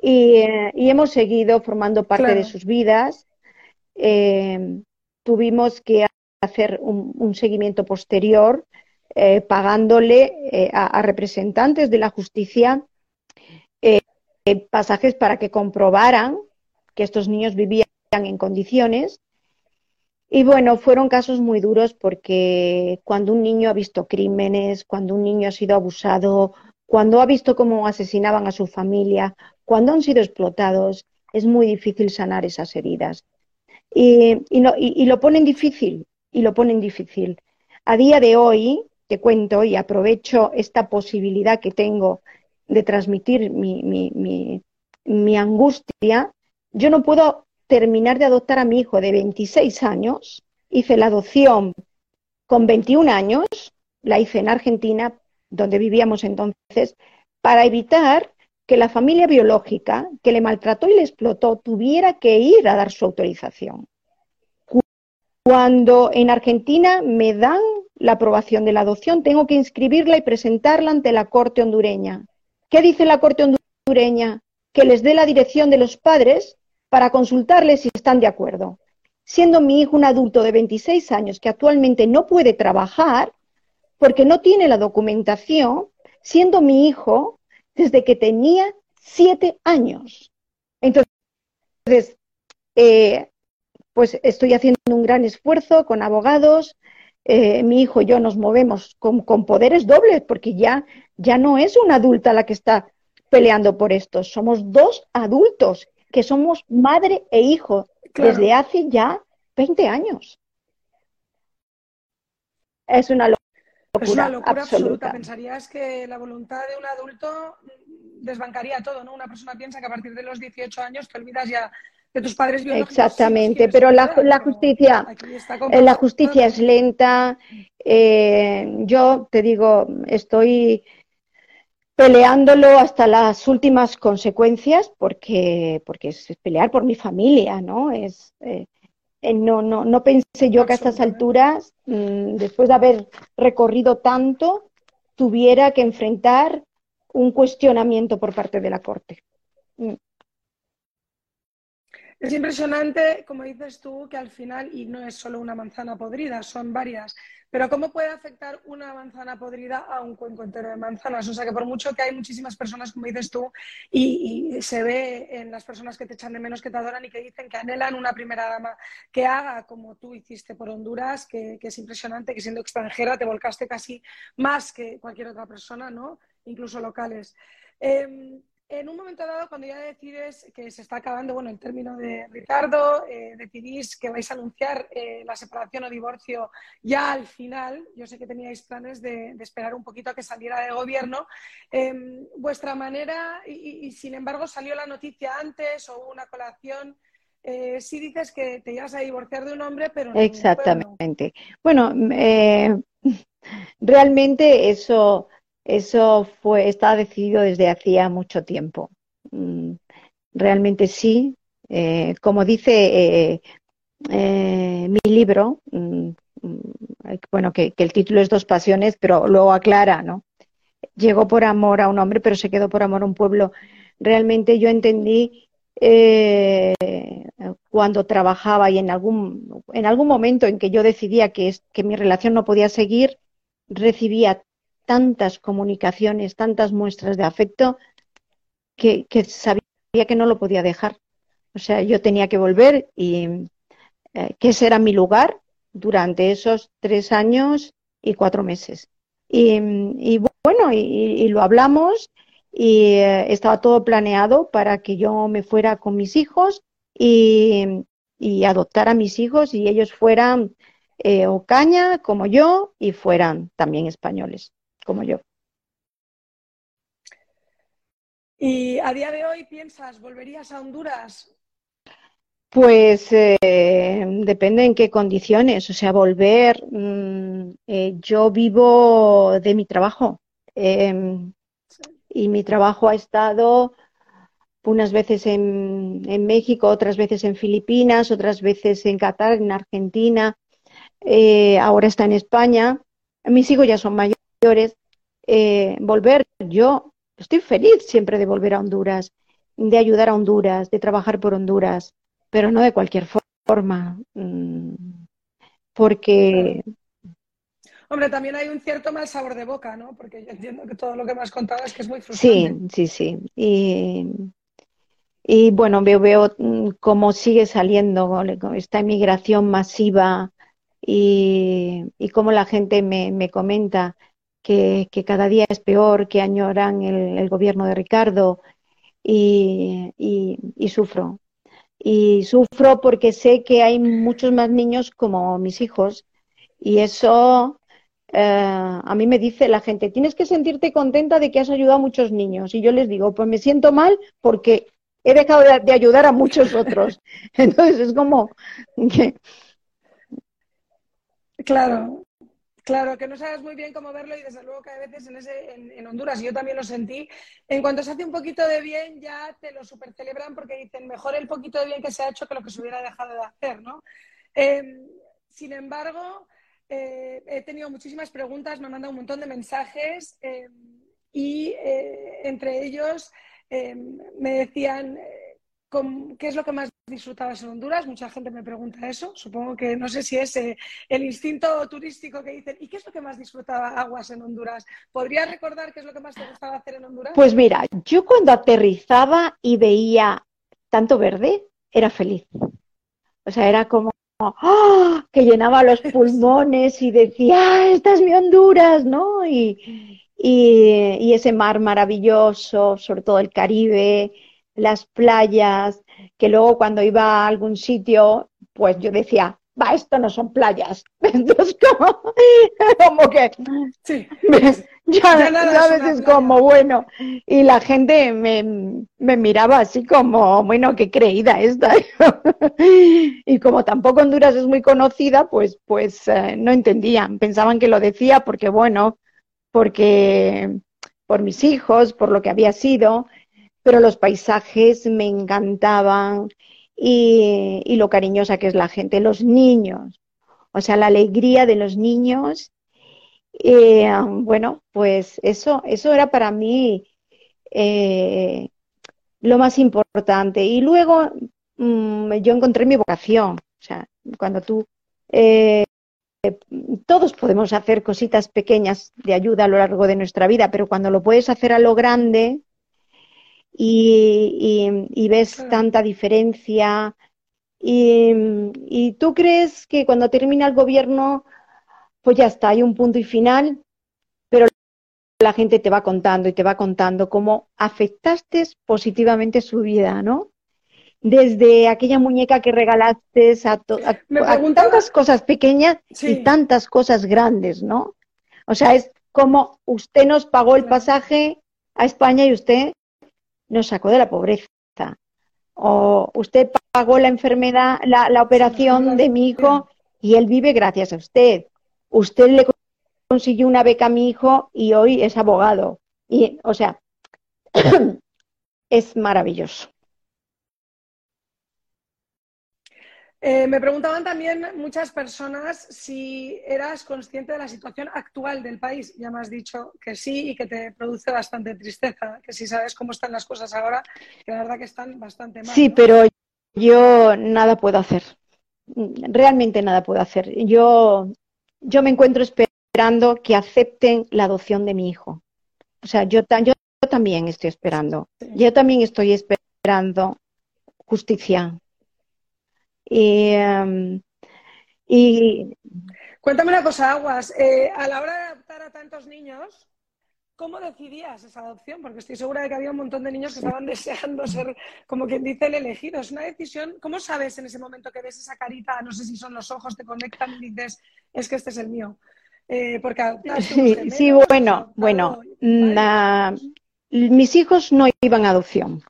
y, eh, hemos seguido formando parte de sus vidas. Eh, tuvimos que hacer un, seguimiento posterior, eh, pagándole a, representantes de la justicia pasajes para que comprobaran que estos niños vivían en condiciones. Y bueno, fueron casos muy duros porque cuando un niño ha visto crímenes, cuando un niño ha sido abusado, cuando ha visto cómo asesinaban a su familia, cuando han sido explotados, es muy difícil sanar esas heridas. Y, lo ponen difícil, y lo ponen difícil. A día de hoy, te cuento y aprovecho esta posibilidad que tengo de transmitir mi, mi, mi angustia, yo no puedo terminar de adoptar a mi hijo de 26 años. Hice la adopción con 21 años, la hice en Argentina, donde vivíamos entonces, para evitar que la familia biológica que le maltrató y le explotó tuviera que ir a dar su autorización. Cuando en Argentina me dan la aprobación de la adopción, tengo que inscribirla y presentarla ante la Corte hondureña. ¿Qué dice la Corte hondureña? Que les dé la dirección de los padres para consultarles si están de acuerdo. Siendo mi hijo un adulto de 26 años que actualmente no puede trabajar porque no tiene la documentación, siendo mi hijo desde que tenía 7 años. Entonces, eh, pues estoy haciendo un gran esfuerzo con abogados. Eh, mi hijo y yo nos movemos con, con, poderes dobles porque ya, ya no es una adulta la que está peleando por esto, somos dos adultos que somos madre e hijo desde hace ya 20 años. Es una locura. Es una locura absoluta. Pensarías que la voluntad de un adulto desbancaría todo, ¿no? Una persona piensa que a partir de los 18 años te olvidas ya de tus padres biológicos. Exactamente, pero la, justicia, eh, la justicia es lenta. Eh, yo te digo, estoy peleándolo hasta las últimas consecuencias, porque, porque es pelear por mi familia, ¿no? Es, eh, eh, no, no, no pensé yo que a estas alturas, mm, después de haber recorrido tanto, tuviera que enfrentar un cuestionamiento por parte de la Corte. Es impresionante, como dices tú, que al final, y no es solo una manzana podrida, son varias, pero ¿cómo puede afectar una manzana podrida a un cuenco entero de manzanas? O sea que por mucho que hay muchísimas personas, como dices tú, y, se ve en las personas que te echan de menos, que te adoran y que dicen que anhelan una primera dama que haga como tú hiciste por Honduras, que, es impresionante, que siendo extranjera te volcaste casi más que cualquier otra persona, ¿no? Incluso locales. Em, en un momento dado, cuando ya decides que se está acabando bueno, el término de Ricardo, eh, decidís que vais a anunciar eh, la separación o divorcio ya al final, yo sé que teníais planes de, esperar un poquito a que saliera de gobierno, em, vuestra manera, y, sin embargo salió la noticia antes o una colación, eh, sí dices que te ibas a divorciar de un hombre, pero no. Exactamente. Bueno, realmente eso eso fue, estaba decidido desde hacía mucho tiempo. Mm, realmente sí. Eh, como dice eh, eh, mi libro, mm, mm, bueno, que, el título es Dos Pasiones, pero luego aclara, ¿no? Llegó por amor a un hombre, pero se quedó por amor a un pueblo. Realmente yo entendí cuando trabajaba y en algún, en algún momento en que yo decidía que, que mi relación no podía seguir, recibía tantas comunicaciones, tantas muestras de afecto, que, sabía que no lo podía dejar. O sea, yo tenía que volver y eh, que ese era mi lugar durante esos tres años y cuatro meses. Y, bueno, y, lo hablamos y eh, estaba todo planeado para que yo me fuera con mis hijos y, y adoptar a mis hijos y ellos fueran eh, Ocaña como yo y fueran también españoles como yo. ¿Y a día de hoy piensas, volverías a Honduras? Pues eh, depende en qué condiciones, o sea, volver. Mm, eh, yo vivo de mi trabajo em, y mi trabajo ha estado unas veces en, en, México, otras veces en Filipinas, otras veces en Qatar, en Argentina, eh, ahora está en España. Mis hijos ya son mayores. Volver, yo estoy feliz siempre de volver a Honduras, de ayudar a Honduras, de trabajar por Honduras pero no de cualquier forma. Mm, porque. Hombre, también hay un cierto mal sabor de boca, ¿no? Porque yo entiendo que todo lo que me has contado es que es muy frustrante. Sí, sí, sí. Y, y bueno, veo, veo mm, cómo sigue saliendo esta inmigración masiva y, y cómo la gente me, me comenta que, cada día es peor, que añoran el, gobierno de Ricardo y, sufro, y sufro porque sé que hay muchos más niños como mis hijos y eso eh, a mí me dice la gente, tienes que sentirte contenta de que has ayudado a muchos niños y yo les digo, pues me siento mal porque he dejado de, ayudar a muchos otros. Entonces es como que... Claro, Claro, que no sabes muy bien cómo verlo y desde luego que a veces en, ese, en, Honduras, yo también lo sentí, en cuanto se hace un poquito de bien ya te lo super celebran porque dicen mejor el poquito de bien que se ha hecho que lo que se hubiera dejado de hacer, ¿no? Em, sin embargo, eh, he tenido muchísimas preguntas, me han mandado un montón de mensajes em, y eh, entre ellos em, me decían ¿qué es lo que más disfrutabas en Honduras? Mucha gente me pregunta eso. Supongo que no sé si es eh, el instinto turístico que dicen. ¿Y qué es lo que más disfrutaba Aguas en Honduras? ¿Podrías recordar qué es lo que más te gustaba hacer en Honduras? Pues mira, yo cuando aterrizaba y veía tanto verde, era feliz. O sea, era como ¡ah! que llenaba los pulmones y decía, ¡Ah, esta es mi Honduras, ¿no? Y, y ese mar maravilloso, sobre todo el Caribe, las playas, que luego cuando iba a algún sitio, pues yo decía, va, esto no son playas. Entonces, como, como que, sí. ya, ya es como, bueno, y la gente me, me, miraba así como, bueno, qué creída esta. y como tampoco Honduras es muy conocida, pues, pues eh, no entendían, pensaban que lo decía porque, bueno, porque por mis hijos, por lo que había sido, pero los paisajes me encantaban y, lo cariñosa que es la gente, los niños, o sea, la alegría de los niños. Eh, bueno, pues eso, eso era para mí eh, lo más importante. Y luego mm, yo encontré mi vocación, o sea, cuando tú... Eh, todos podemos hacer cositas pequeñas de ayuda a lo largo de nuestra vida, pero cuando lo puedes hacer a lo grande, y, ves tanta diferencia. Y, tú crees que cuando termina el gobierno, pues ya está, hay un punto y final, pero la gente te va contando y te va contando cómo afectaste positivamente su vida, ¿no? Desde aquella muñeca que regalaste a, tantas cosas pequeñas y tantas cosas grandes, ¿no? O sea, es como usted nos pagó el pasaje a España y usted nos sacó de la pobreza. O usted pagó la enfermedad, la, operación de mi hijo y él vive gracias a usted. Usted le consiguió una beca a mi hijo y hoy es abogado. Y, o sea, es maravilloso. Eh, me preguntaban también muchas personas si eras consciente de la situación actual del país. Ya me has dicho que sí y que te produce bastante tristeza, que si sabes cómo están las cosas ahora, que la verdad que están bastante mal. Sí, pero yo nada puedo hacer. Realmente nada puedo hacer. Yo, yo me encuentro esperando que acepten la adopción de mi hijo. O sea, yo, yo también estoy esperando. Yo también estoy esperando justicia Em, y, Cuéntame una cosa, Aguas. Eh, a la hora de adoptar a tantos niños, ¿cómo decidías esa adopción? Porque estoy segura de que había un montón de niños que estaban deseando ser, como quien dice, el elegido. Es una decisión. ¿Cómo sabes en ese momento que ves esa carita? No sé si son los ojos, te conectan y dices, es que este es el mío. Eh, porque sí, sí, bueno, bueno. mis hijos no iban a adopción.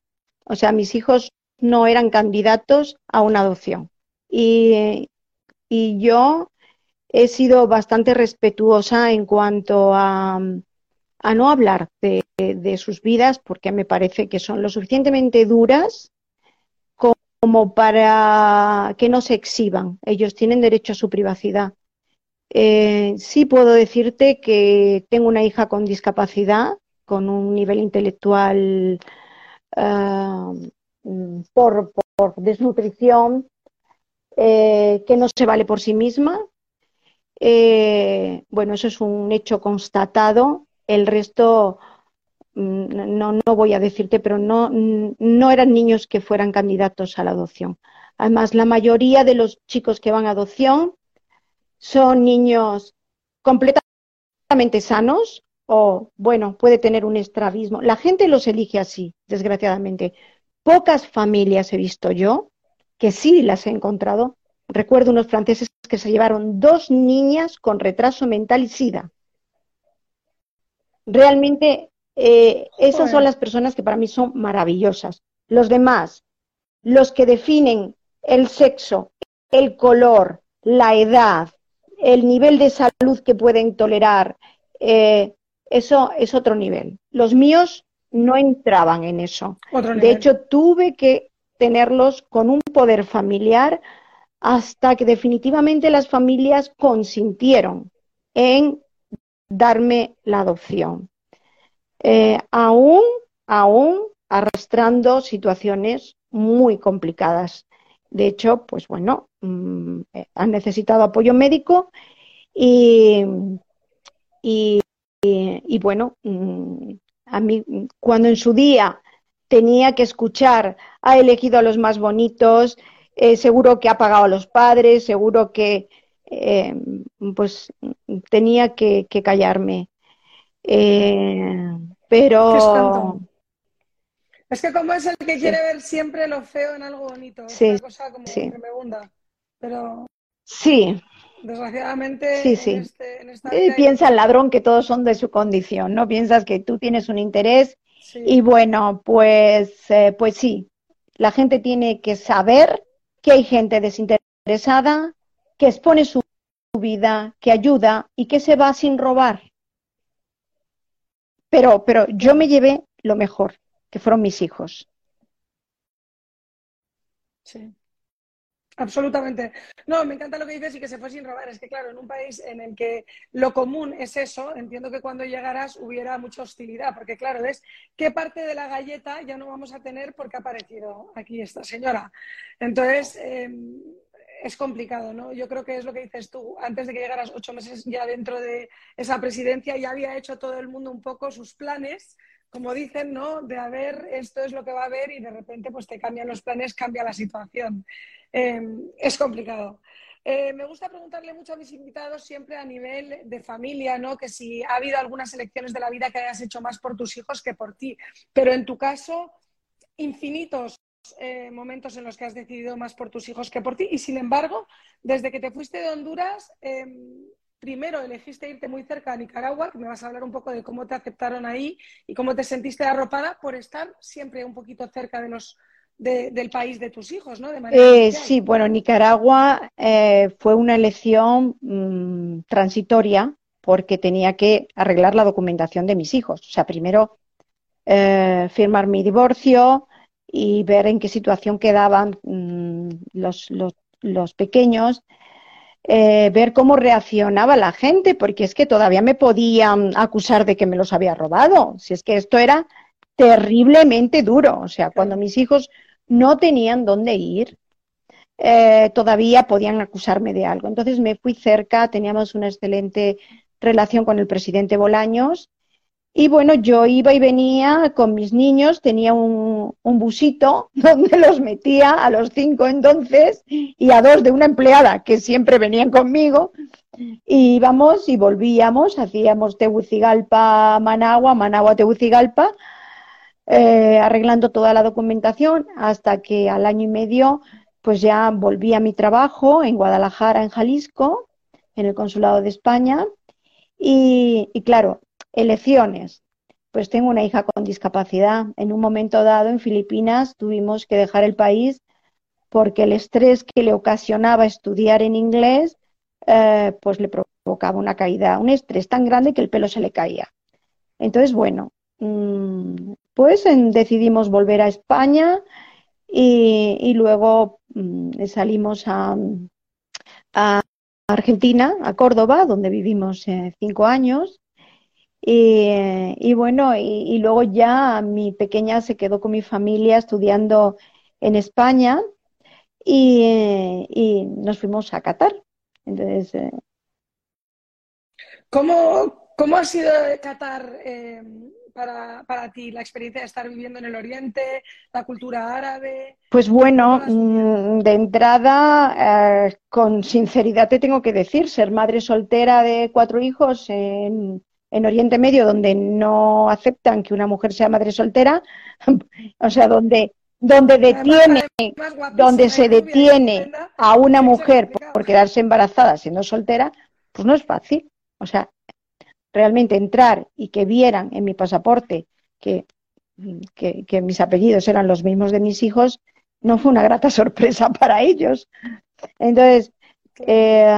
O sea, mis hijos no eran candidatos a una adopción. Y, y yo he sido bastante respetuosa en cuanto a, a no hablar de, de, sus vidas porque me parece que son lo suficientemente duras como para que no se exhiban. Ellos tienen derecho a su privacidad. Eh, sí puedo decirte que tengo una hija con discapacidad, con un nivel intelectual uh, por, por, desnutrición, eh, que no se vale por sí misma. Eh, bueno, eso es un hecho constatado. El resto Mm, no, no voy a decirte, pero no, no eran niños que fueran candidatos a la adopción. Además, la mayoría de los chicos que van a adopción son niños completamente sanos o, bueno, puede tener un estrabismo. La gente los elige así, desgraciadamente. Pocas familias he visto yo, que sí las he encontrado. Recuerdo unos franceses que se llevaron dos niñas con retraso mental y sida. Realmente eh, esas son las personas que para mí son maravillosas. Los demás, los que definen el sexo, el color, la edad, el nivel de salud que pueden tolerar, eh, eso es otro nivel. Los míos no entraban en eso. De hecho, tuve que tenerlos con un poder familiar hasta que definitivamente las familias consintieron en darme la adopción. Eh, aún, aún arrastrando situaciones muy complicadas. De hecho, pues bueno, mm, eh, han necesitado apoyo médico y, y, bueno, mm, a mí cuando en su día tenía que escuchar, ha elegido a los más bonitos, eh, seguro que ha pagado a los padres, seguro que pues tenía que, que callarme. Pero... Es que como es el que quiere ver siempre lo feo en algo bonito, es una cosa como me hunda. Pero... Sí. Desgraciadamente, sí, sí. Este, piensa el ladrón que todos son de su condición, ¿no? Piensas que tú tienes un interés y bueno, pues, eh, pues sí, la gente tiene que saber que hay gente desinteresada, que expone su vida, que ayuda y que se va sin robar. Pero, pero yo me llevé lo mejor, que fueron mis hijos. Sí. Absolutamente. No, me encanta lo que dices y que se fue sin robar. Es que, claro, en un país en el que lo común es eso, entiendo que cuando llegaras hubiera mucha hostilidad, porque, claro, es qué parte de la galleta ya no vamos a tener porque ha aparecido aquí esta señora. Entonces, em, es complicado, ¿no? Yo creo que es lo que dices tú. Antes de que llegaras ocho meses ya dentro de esa presidencia, ya había hecho todo el mundo un poco sus planes, como dicen, ¿no? De a ver, esto es lo que va a haber y de repente pues te cambian los planes, cambia la situación. Em, es complicado. Eh, me gusta preguntarle mucho a mis invitados siempre a nivel de familia, ¿no? Que si ha habido algunas elecciones de la vida que hayas hecho más por tus hijos que por ti. Pero en tu caso, infinitos eh, momentos en los que has decidido más por tus hijos que por ti y sin embargo, desde que te fuiste de Honduras, em, primero elegiste irte muy cerca a Nicaragua, que me vas a hablar un poco de cómo te aceptaron ahí y cómo te sentiste arropada por estar siempre un poquito cerca de los del país de tus hijos, ¿no? Eh, sí, bueno, Nicaragua eh, fue una elección mm, transitoria porque tenía que arreglar la documentación de mis hijos. O sea, primero firmar mi divorcio, y ver en qué situación quedaban mm, los, los, pequeños, eh, ver cómo reaccionaba la gente, porque es que todavía me podían acusar de que me los había robado. Si es que esto era terriblemente duro. O sea, cuando mis hijos no tenían dónde ir, eh, todavía podían acusarme de algo. Entonces me fui cerca, teníamos una excelente relación con el presidente Bolaños y bueno, yo iba y venía con mis niños, tenía un, busito donde los metía a los cinco entonces y a dos de una empleada que siempre venían conmigo. Y íbamos y volvíamos, hacíamos Tegucigalpa, Managua, Managua, Tegucigalpa, eh, arreglando toda la documentación hasta que al año y medio pues ya volví a mi trabajo en Guadalajara, en Jalisco, en el Consulado de España. y claro, elecciones. pues tengo una hija con discapacidad. En un momento dado en Filipinas tuvimos que dejar el país porque el estrés que le ocasionaba estudiar en inglés, eh, pues le provocaba una caída, un estrés tan grande que el pelo se le caía. Entonces, bueno, pues decidimos volver a España y, luego mm, salimos a, Argentina, a Córdoba, donde vivimos eh, cinco años. Y, bueno, y, luego ya mi pequeña se quedó con mi familia estudiando en España y, nos fuimos a Qatar. Entonces, eh, ¿Cómo, ¿Cómo, ha sido Qatar eh, para, para, ti, la experiencia de estar viviendo en el Oriente, la cultura árabe? Pues bueno, mm, de entrada, eh, con sinceridad te tengo que decir, ser madre soltera de cuatro hijos en, en Oriente Medio, donde no aceptan que una mujer sea madre soltera, o sea, donde donde detiene, donde se detiene a una mujer por quedarse embarazada siendo soltera, pues no es fácil. O sea, realmente entrar y que vieran en mi pasaporte que, que, mis apellidos eran los mismos de mis hijos, no fue una grata sorpresa para ellos. Entonces, eh,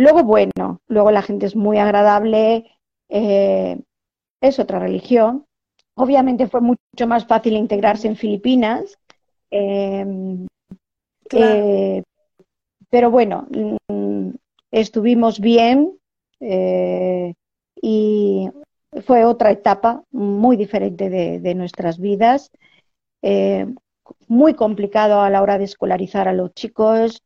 Luego, bueno, luego la gente es muy agradable, eh, es otra religión. Obviamente fue mucho más fácil integrarse en Filipinas. Em, eh, pero bueno, mm, estuvimos bien eh, y fue otra etapa muy diferente de nuestras vidas. muy complicado a la hora de escolarizar a los chicos,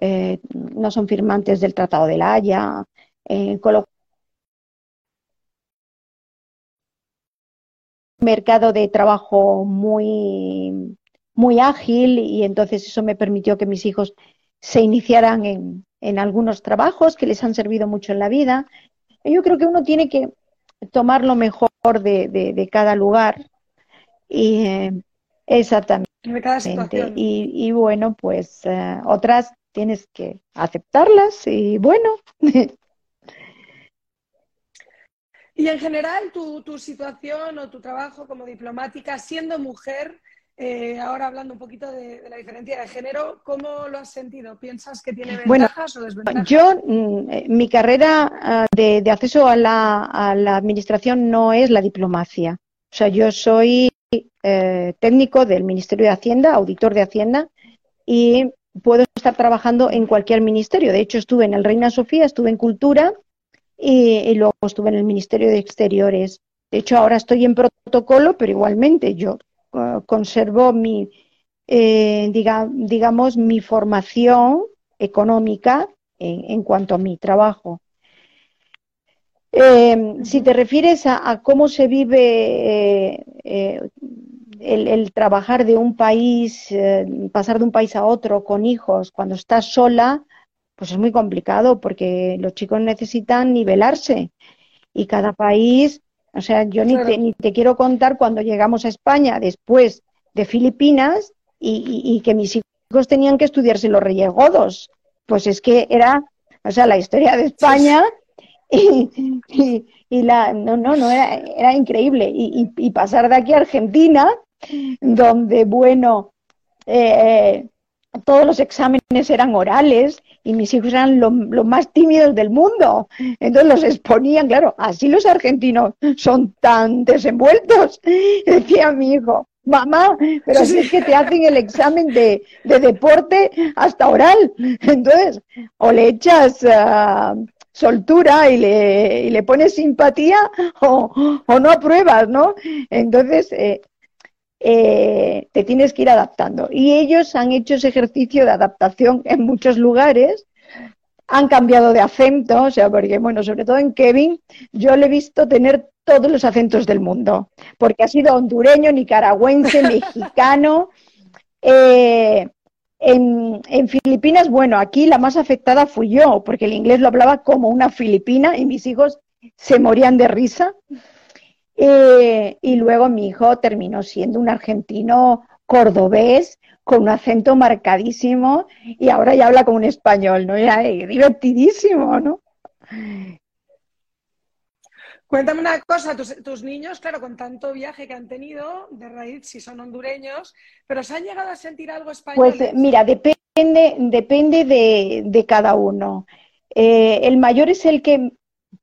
eh, no son firmantes del Tratado de la Haya, eh, mercado de trabajo muy, muy ágil y entonces eso me permitió que mis hijos se iniciaran en, en algunos trabajos que les han servido mucho en la vida. Yo creo que uno tiene que tomar lo mejor de, de, cada lugar y eh, exactamente. Y, y, bueno, pues otras tienes que aceptarlas y bueno. Y en general, tu, tu situación o tu trabajo como diplomática, siendo mujer, eh, ahora hablando un poquito de, la diferencia de género, ¿cómo lo has sentido? ¿Piensas que tiene ventajas o desventajas? Yo, mm, eh, mi carrera ah, de, acceso a la, a la, administración no es la diplomacia. O sea, yo soy eh, técnico del Ministerio de Hacienda, auditor de Hacienda, y puedo estar trabajando en cualquier ministerio. De hecho, estuve en el Reina Sofía, estuve en Cultura y, luego estuve en el Ministerio de Exteriores. De hecho, ahora estoy en protocolo, pero igualmente yo uh, conservo mi, eh, digamos, mi formación económica en, cuanto a mi trabajo. Eh, si te refieres a, cómo se vive eh, el, trabajar de un país, eh, pasar de un país a otro con hijos cuando estás sola, pues es muy complicado porque los chicos necesitan nivelarse y cada país, o sea, yo ni, te, ni te quiero contar cuando llegamos a España después de Filipinas y, que mis hijos tenían que estudiarse los Reyes Godos. Pues es que era, o sea, la historia de España y, y, la, no, no, no, era, era increíble. Y, y, pasar de aquí a Argentina, donde, bueno, eh, todos los exámenes eran orales y mis hijos eran los más tímidos del mundo. Entonces los exponían, claro, así los argentinos son tan desenvueltos. Decía mi hijo, mamá, pero así es que te hacen el examen de, deporte hasta oral. Entonces, o le echas ah, soltura y le, y le pones simpatía o, o, no apruebas, ¿no? Entonces, eh, eh, te tienes que ir adaptando. Y ellos han hecho ese ejercicio de adaptación en muchos lugares, han cambiado de acento, o sea, porque, bueno, sobre todo en Kevin, yo le he visto tener todos los acentos del mundo, porque ha sido hondureño, nicaragüense, mexicano. Eh, en, en, Filipinas, bueno, aquí la más afectada fui yo, porque el inglés lo hablaba como una filipina y mis hijos se morían de risa. Eh, y luego mi hijo terminó siendo un argentino cordobés con un acento marcadísimo y ahora ya habla como un español, ¿no? Ya, divertidísimo, ¿no? Cuéntame una cosa, tus, niños, claro, con tanto viaje que han tenido, de raíz si son hondureños, pero ¿se han llegado a sentir algo español? Pues mira, depende, depende de, cada uno. Eh, el mayor es el que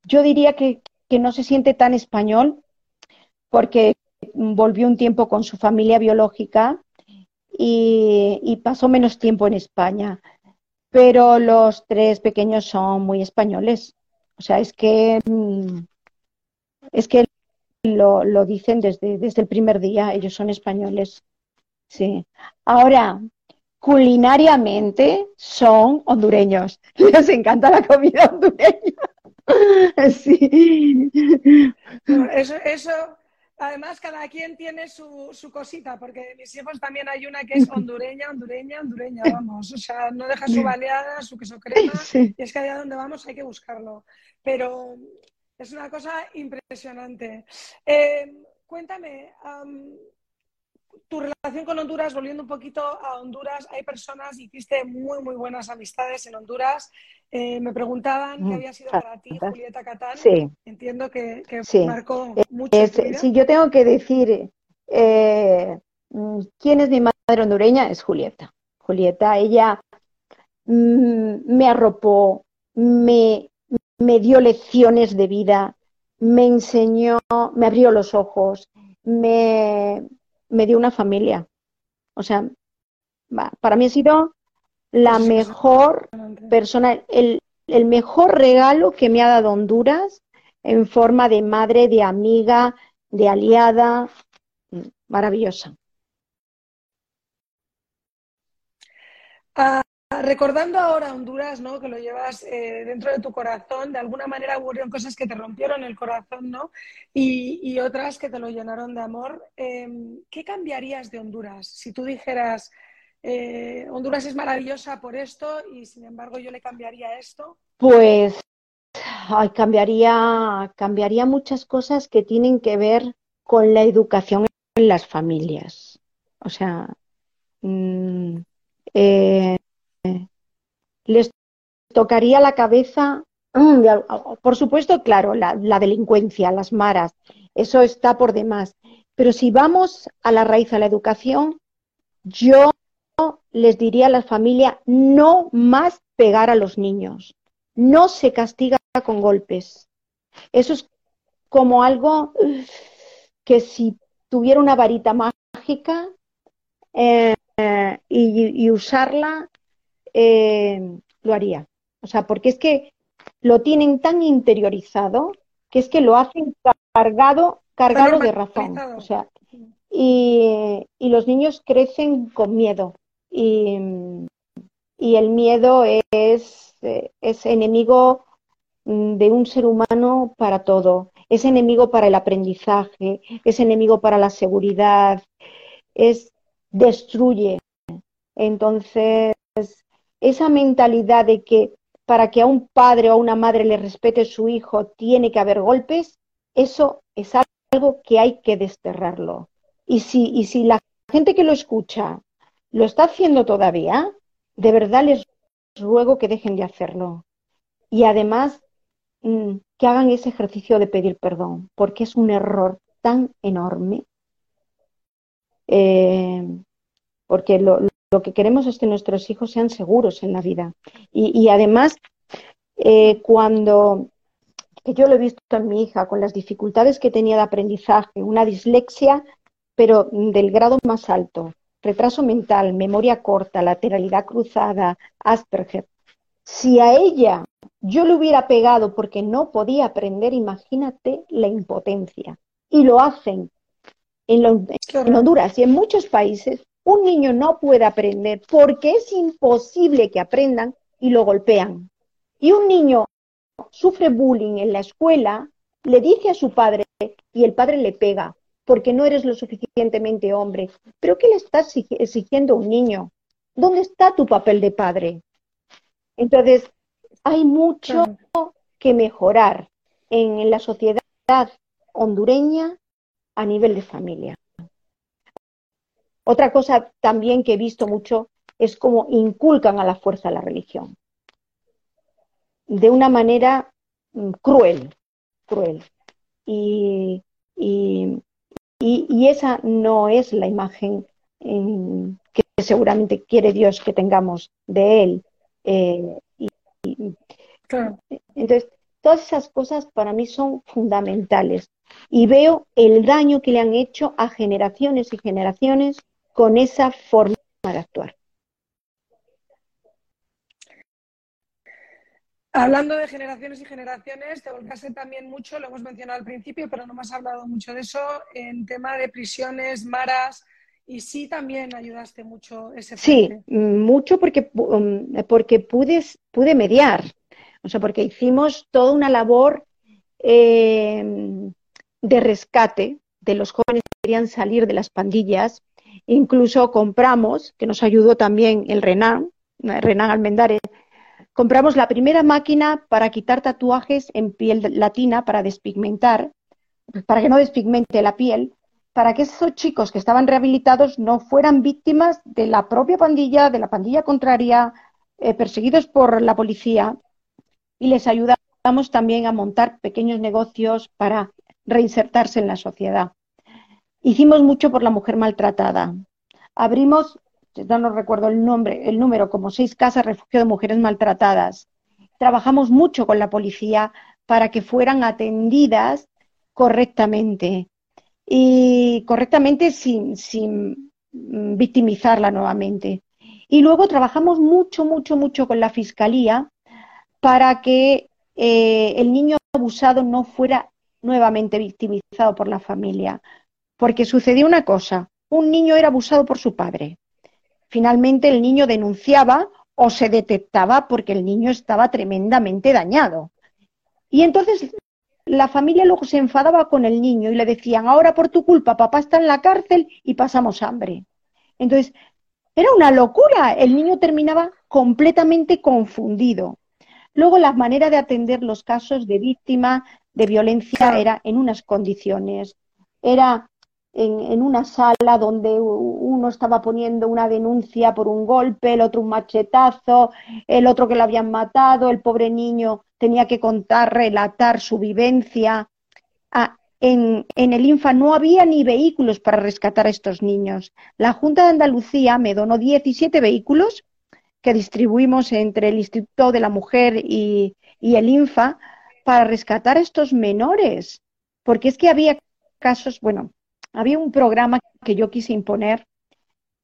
yo diría que, no se siente tan español porque volvió un tiempo con su familia biológica y, pasó menos tiempo en España. Pero los tres pequeños son muy españoles. O sea, es que mm, es que lo, lo dicen desde, desde el primer día, ellos son españoles. Sí. Ahora, culinariamente son hondureños. Les encanta la comida hondureña. Sí. Eso, eso, además, cada quien tiene su, su, cosita, porque de mis hijos también hay una que es hondureña, hondureña, hondureña, vamos. O sea, no deja su baleada, su queso crema, y es que allá donde vamos hay que buscarlo. Pero es una cosa impresionante. Eh, cuéntame, tu relación con Honduras, volviendo un poquito a Honduras, hay personas, hiciste muy, muy buenas amistades en Honduras. Eh, me preguntaban qué mm, había sido para ti Julieta Catán. Sí. Entiendo que, marcó eh, mucho. Si yo tengo que decir mm, quién es mi madre hondureña, es Julieta. Julieta, ella mm, me arropó, me me dio lecciones de vida, me enseñó, me abrió los ojos, me, dio una familia. O sea, para mí ha sido la mejor persona, el, el mejor regalo que me ha dado Honduras en forma de madre, de amiga, de aliada, maravillosa. Ah, Recordando ahora Honduras, ¿no? Que lo llevas eh, dentro de tu corazón, de alguna manera ocurrieron cosas que te rompieron el corazón, ¿no? Y, otras que te lo llenaron de amor. Em, ¿Qué cambiarías de Honduras? Si tú dijeras, eh, Honduras es maravillosa por esto y sin embargo yo le cambiaría esto. Pues cambiaría, cambiaría muchas cosas que tienen que ver con la educación en las familias. O sea, mm, eh, les tocaría la cabeza, mm, por supuesto, claro, la, delincuencia, las maras, eso está por demás. Pero si vamos a la raíz, a la educación, yo les diría a la familia no más pegar a los niños, no se castiga con golpes. Eso es como algo que si tuviera una varita mágica eh, y, usarla, eh, lo haría. O sea, porque es que lo tienen tan interiorizado que es que lo hacen cargado, cargado de razón. O sea, y, los niños crecen con miedo. Y, el miedo es, es enemigo de un ser humano para todo. Es enemigo para el aprendizaje, es enemigo para la seguridad, es destruye. Entonces, esa mentalidad de que para que a un padre o a una madre le respete su hijo tiene que haber golpes, eso es algo que hay que desterrarlo. Y si, y si la gente que lo escucha lo está haciendo todavía, de verdad les ruego que dejen de hacerlo. Y además mm, que hagan ese ejercicio de pedir perdón, porque es un error tan enorme. Eh, porque lo, lo que queremos es que nuestros hijos sean seguros en la vida. Y, además, eh, cuando que yo lo he visto en mi hija, con las dificultades que tenía de aprendizaje, una dislexia, pero del grado más alto, retraso mental, memoria corta, lateralidad cruzada, Asperger. Si a ella yo le hubiera pegado porque no podía aprender, imagínate la impotencia. Y lo hacen en, en Honduras y en muchos países un niño no puede aprender porque es imposible que aprendan y lo golpean. Y un niño sufre bullying en la escuela, le dice a su padre y el padre le pega porque no eres lo suficientemente hombre. ¿Pero qué le estás exigiendo a un niño? ¿Dónde está tu papel de padre? Entonces, hay mucho que mejorar en la sociedad hondureña a nivel de familia. Otra cosa también que he visto mucho es cómo inculcan a la fuerza la religión. De una manera mm, cruel, cruel. y, y, esa no es la imagen que seguramente quiere Dios que tengamos de Él. Eh, entonces, todas esas cosas para mí son fundamentales y veo el daño que le han hecho a generaciones y generaciones con esa forma de actuar. Hablando de generaciones y generaciones, te volcaste también mucho, lo hemos mencionado al principio, pero no me has hablado mucho de eso, en tema de prisiones, maras, y sí también ayudaste mucho ese Sí, mucho porque, um, porque pude, pude mediar, o sea, porque hicimos toda una labor eh, de rescate de los jóvenes que querían salir de las pandillas, incluso compramos, que nos ayudó también el Renan, Renan Almendares, Compramos la primera máquina para quitar tatuajes en piel latina para despigmentar, para que no despigmente la piel, para que esos chicos que estaban rehabilitados no fueran víctimas de la propia pandilla, de la pandilla contraria, eh, perseguidos por la policía. Y les ayudamos también a montar pequeños negocios para reinsertarse en la sociedad. Hicimos mucho por la mujer maltratada. Abrimos ya no recuerdo el nombre, el número, como seis casas refugio de mujeres maltratadas. Trabajamos mucho con la policía para que fueran atendidas correctamente y correctamente sin, sin victimizarla nuevamente. Y luego trabajamos mucho, mucho, mucho con la fiscalía para que eh, el niño abusado no fuera nuevamente victimizado por la familia. Porque sucedió una cosa, un niño era abusado por su padre, finalmente el niño denunciaba o se detectaba porque el niño estaba tremendamente dañado. Y entonces la familia luego se enfadaba con el niño y le decían, ahora por tu culpa papá está en la cárcel y pasamos hambre. Entonces, era una locura, el niño terminaba completamente confundido. Luego la manera de atender los casos de víctima de violencia era en unas condiciones, era en, una sala donde uno estaba poniendo una denuncia por un golpe, el otro un machetazo, el otro que lo habían matado, el pobre niño tenía que contar, relatar su vivencia. Ah, en, el INFA no había ni vehículos para rescatar a estos niños. La Junta de Andalucía me donó 17 vehículos que distribuimos entre el Instituto de la Mujer y, y el INFA para rescatar a estos menores. Porque es que había casos, bueno, había un programa que yo quise imponer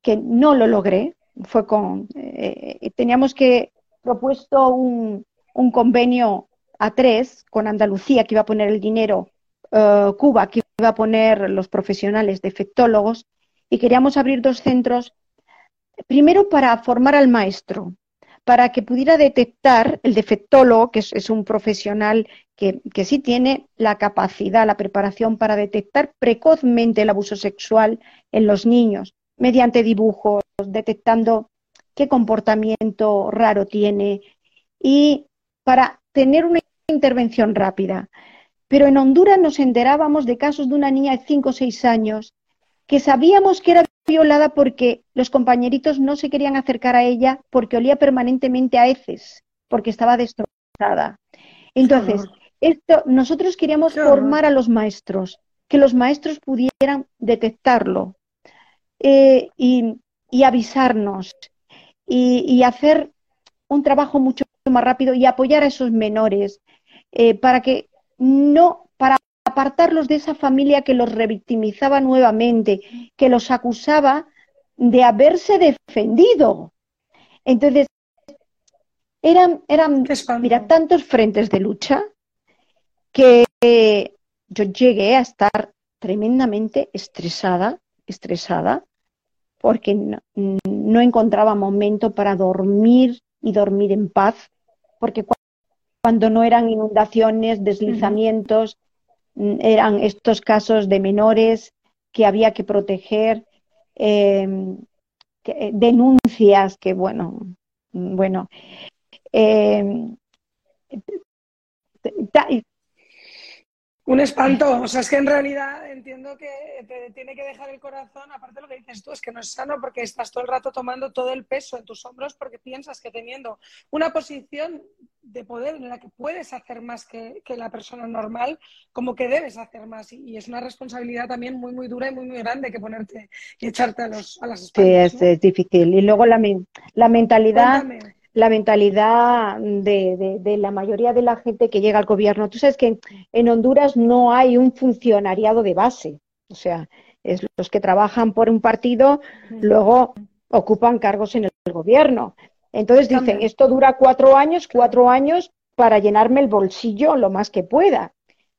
que no lo logré. Fue con, eh, eh, teníamos que propuesto un, convenio a tres con Andalucía que iba a poner el dinero, eh, Cuba que iba a poner los profesionales de efectólogos y queríamos abrir dos centros, primero para formar al maestro, para que pudiera detectar el defectólogo, que es un profesional que, sí tiene la capacidad, la preparación para detectar precozmente el abuso sexual en los niños, mediante dibujos, detectando qué comportamiento raro tiene y para tener una intervención rápida. Pero en Honduras nos enterábamos de casos de una niña de 5 o 6 años que sabíamos que era violada porque los compañeritos no se querían acercar a ella porque olía permanentemente a heces, porque estaba destrozada. Entonces, esto, nosotros queríamos formar a los maestros, que los maestros pudieran detectarlo eh, y, avisarnos y, hacer un trabajo mucho más rápido y apoyar a esos menores eh, para que no, apartarlos de esa familia que los revictimizaba nuevamente, que los acusaba de haberse defendido. Entonces, eran, eran mira, tantos frentes de lucha que yo llegué a estar tremendamente estresada, estresada, porque no, encontraba momento para dormir y dormir en paz, porque cuando no eran inundaciones, deslizamientos, eran estos casos de menores que había que proteger, em, eh, denuncias que, bueno, mm, bueno, eh, Un espanto, o sea, es que en realidad entiendo que te tiene que dejar el corazón, aparte de lo que dices tú, es que no es sano porque estás todo el rato tomando todo el peso en tus hombros porque piensas que teniendo una posición de poder en la que puedes hacer más que, la persona normal, como que debes hacer más. Y, es una responsabilidad también muy, muy dura y muy, muy grande que ponerte y echarte a, los, a las espaldas. Sí, es, difícil. Y luego la, la mentalidad la mentalidad de, la mayoría de la gente que llega al gobierno. Tú sabes que en, Honduras no hay un funcionariado de base, o sea, es los que trabajan por un partido, luego ocupan cargos en el gobierno. Entonces dicen, esto dura cuatro años, cuatro años para llenarme el bolsillo lo más que pueda.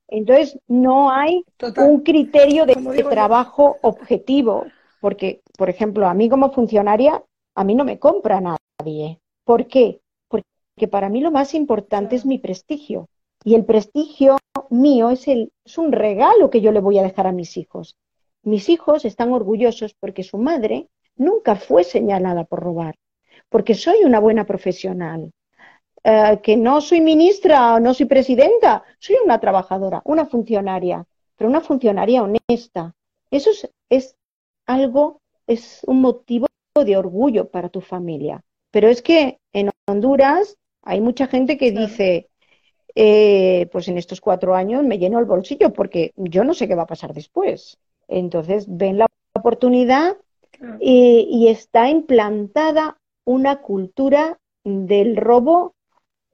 Entonces no hay un criterio de trabajo objetivo, porque, por ejemplo, a mí como funcionaria, a mí no me compra nadie. ¿Por qué? Porque para mí lo más importante es mi prestigio. Y el prestigio mío es, un regalo que yo le voy a dejar a mis hijos. Mis hijos están orgullosos porque su madre nunca fue señalada por robar, porque soy una buena profesional, eh, que no soy ministra o no soy presidenta, soy una trabajadora, una funcionaria, pero una funcionaria honesta. Eso es, es algo, es un motivo de orgullo para tu familia. Pero es que en Honduras hay mucha gente que dice, eh, pues en estos cuatro años me lleno el bolsillo porque yo no sé qué va a pasar después. Entonces ven la oportunidad y, está implantada una cultura del robo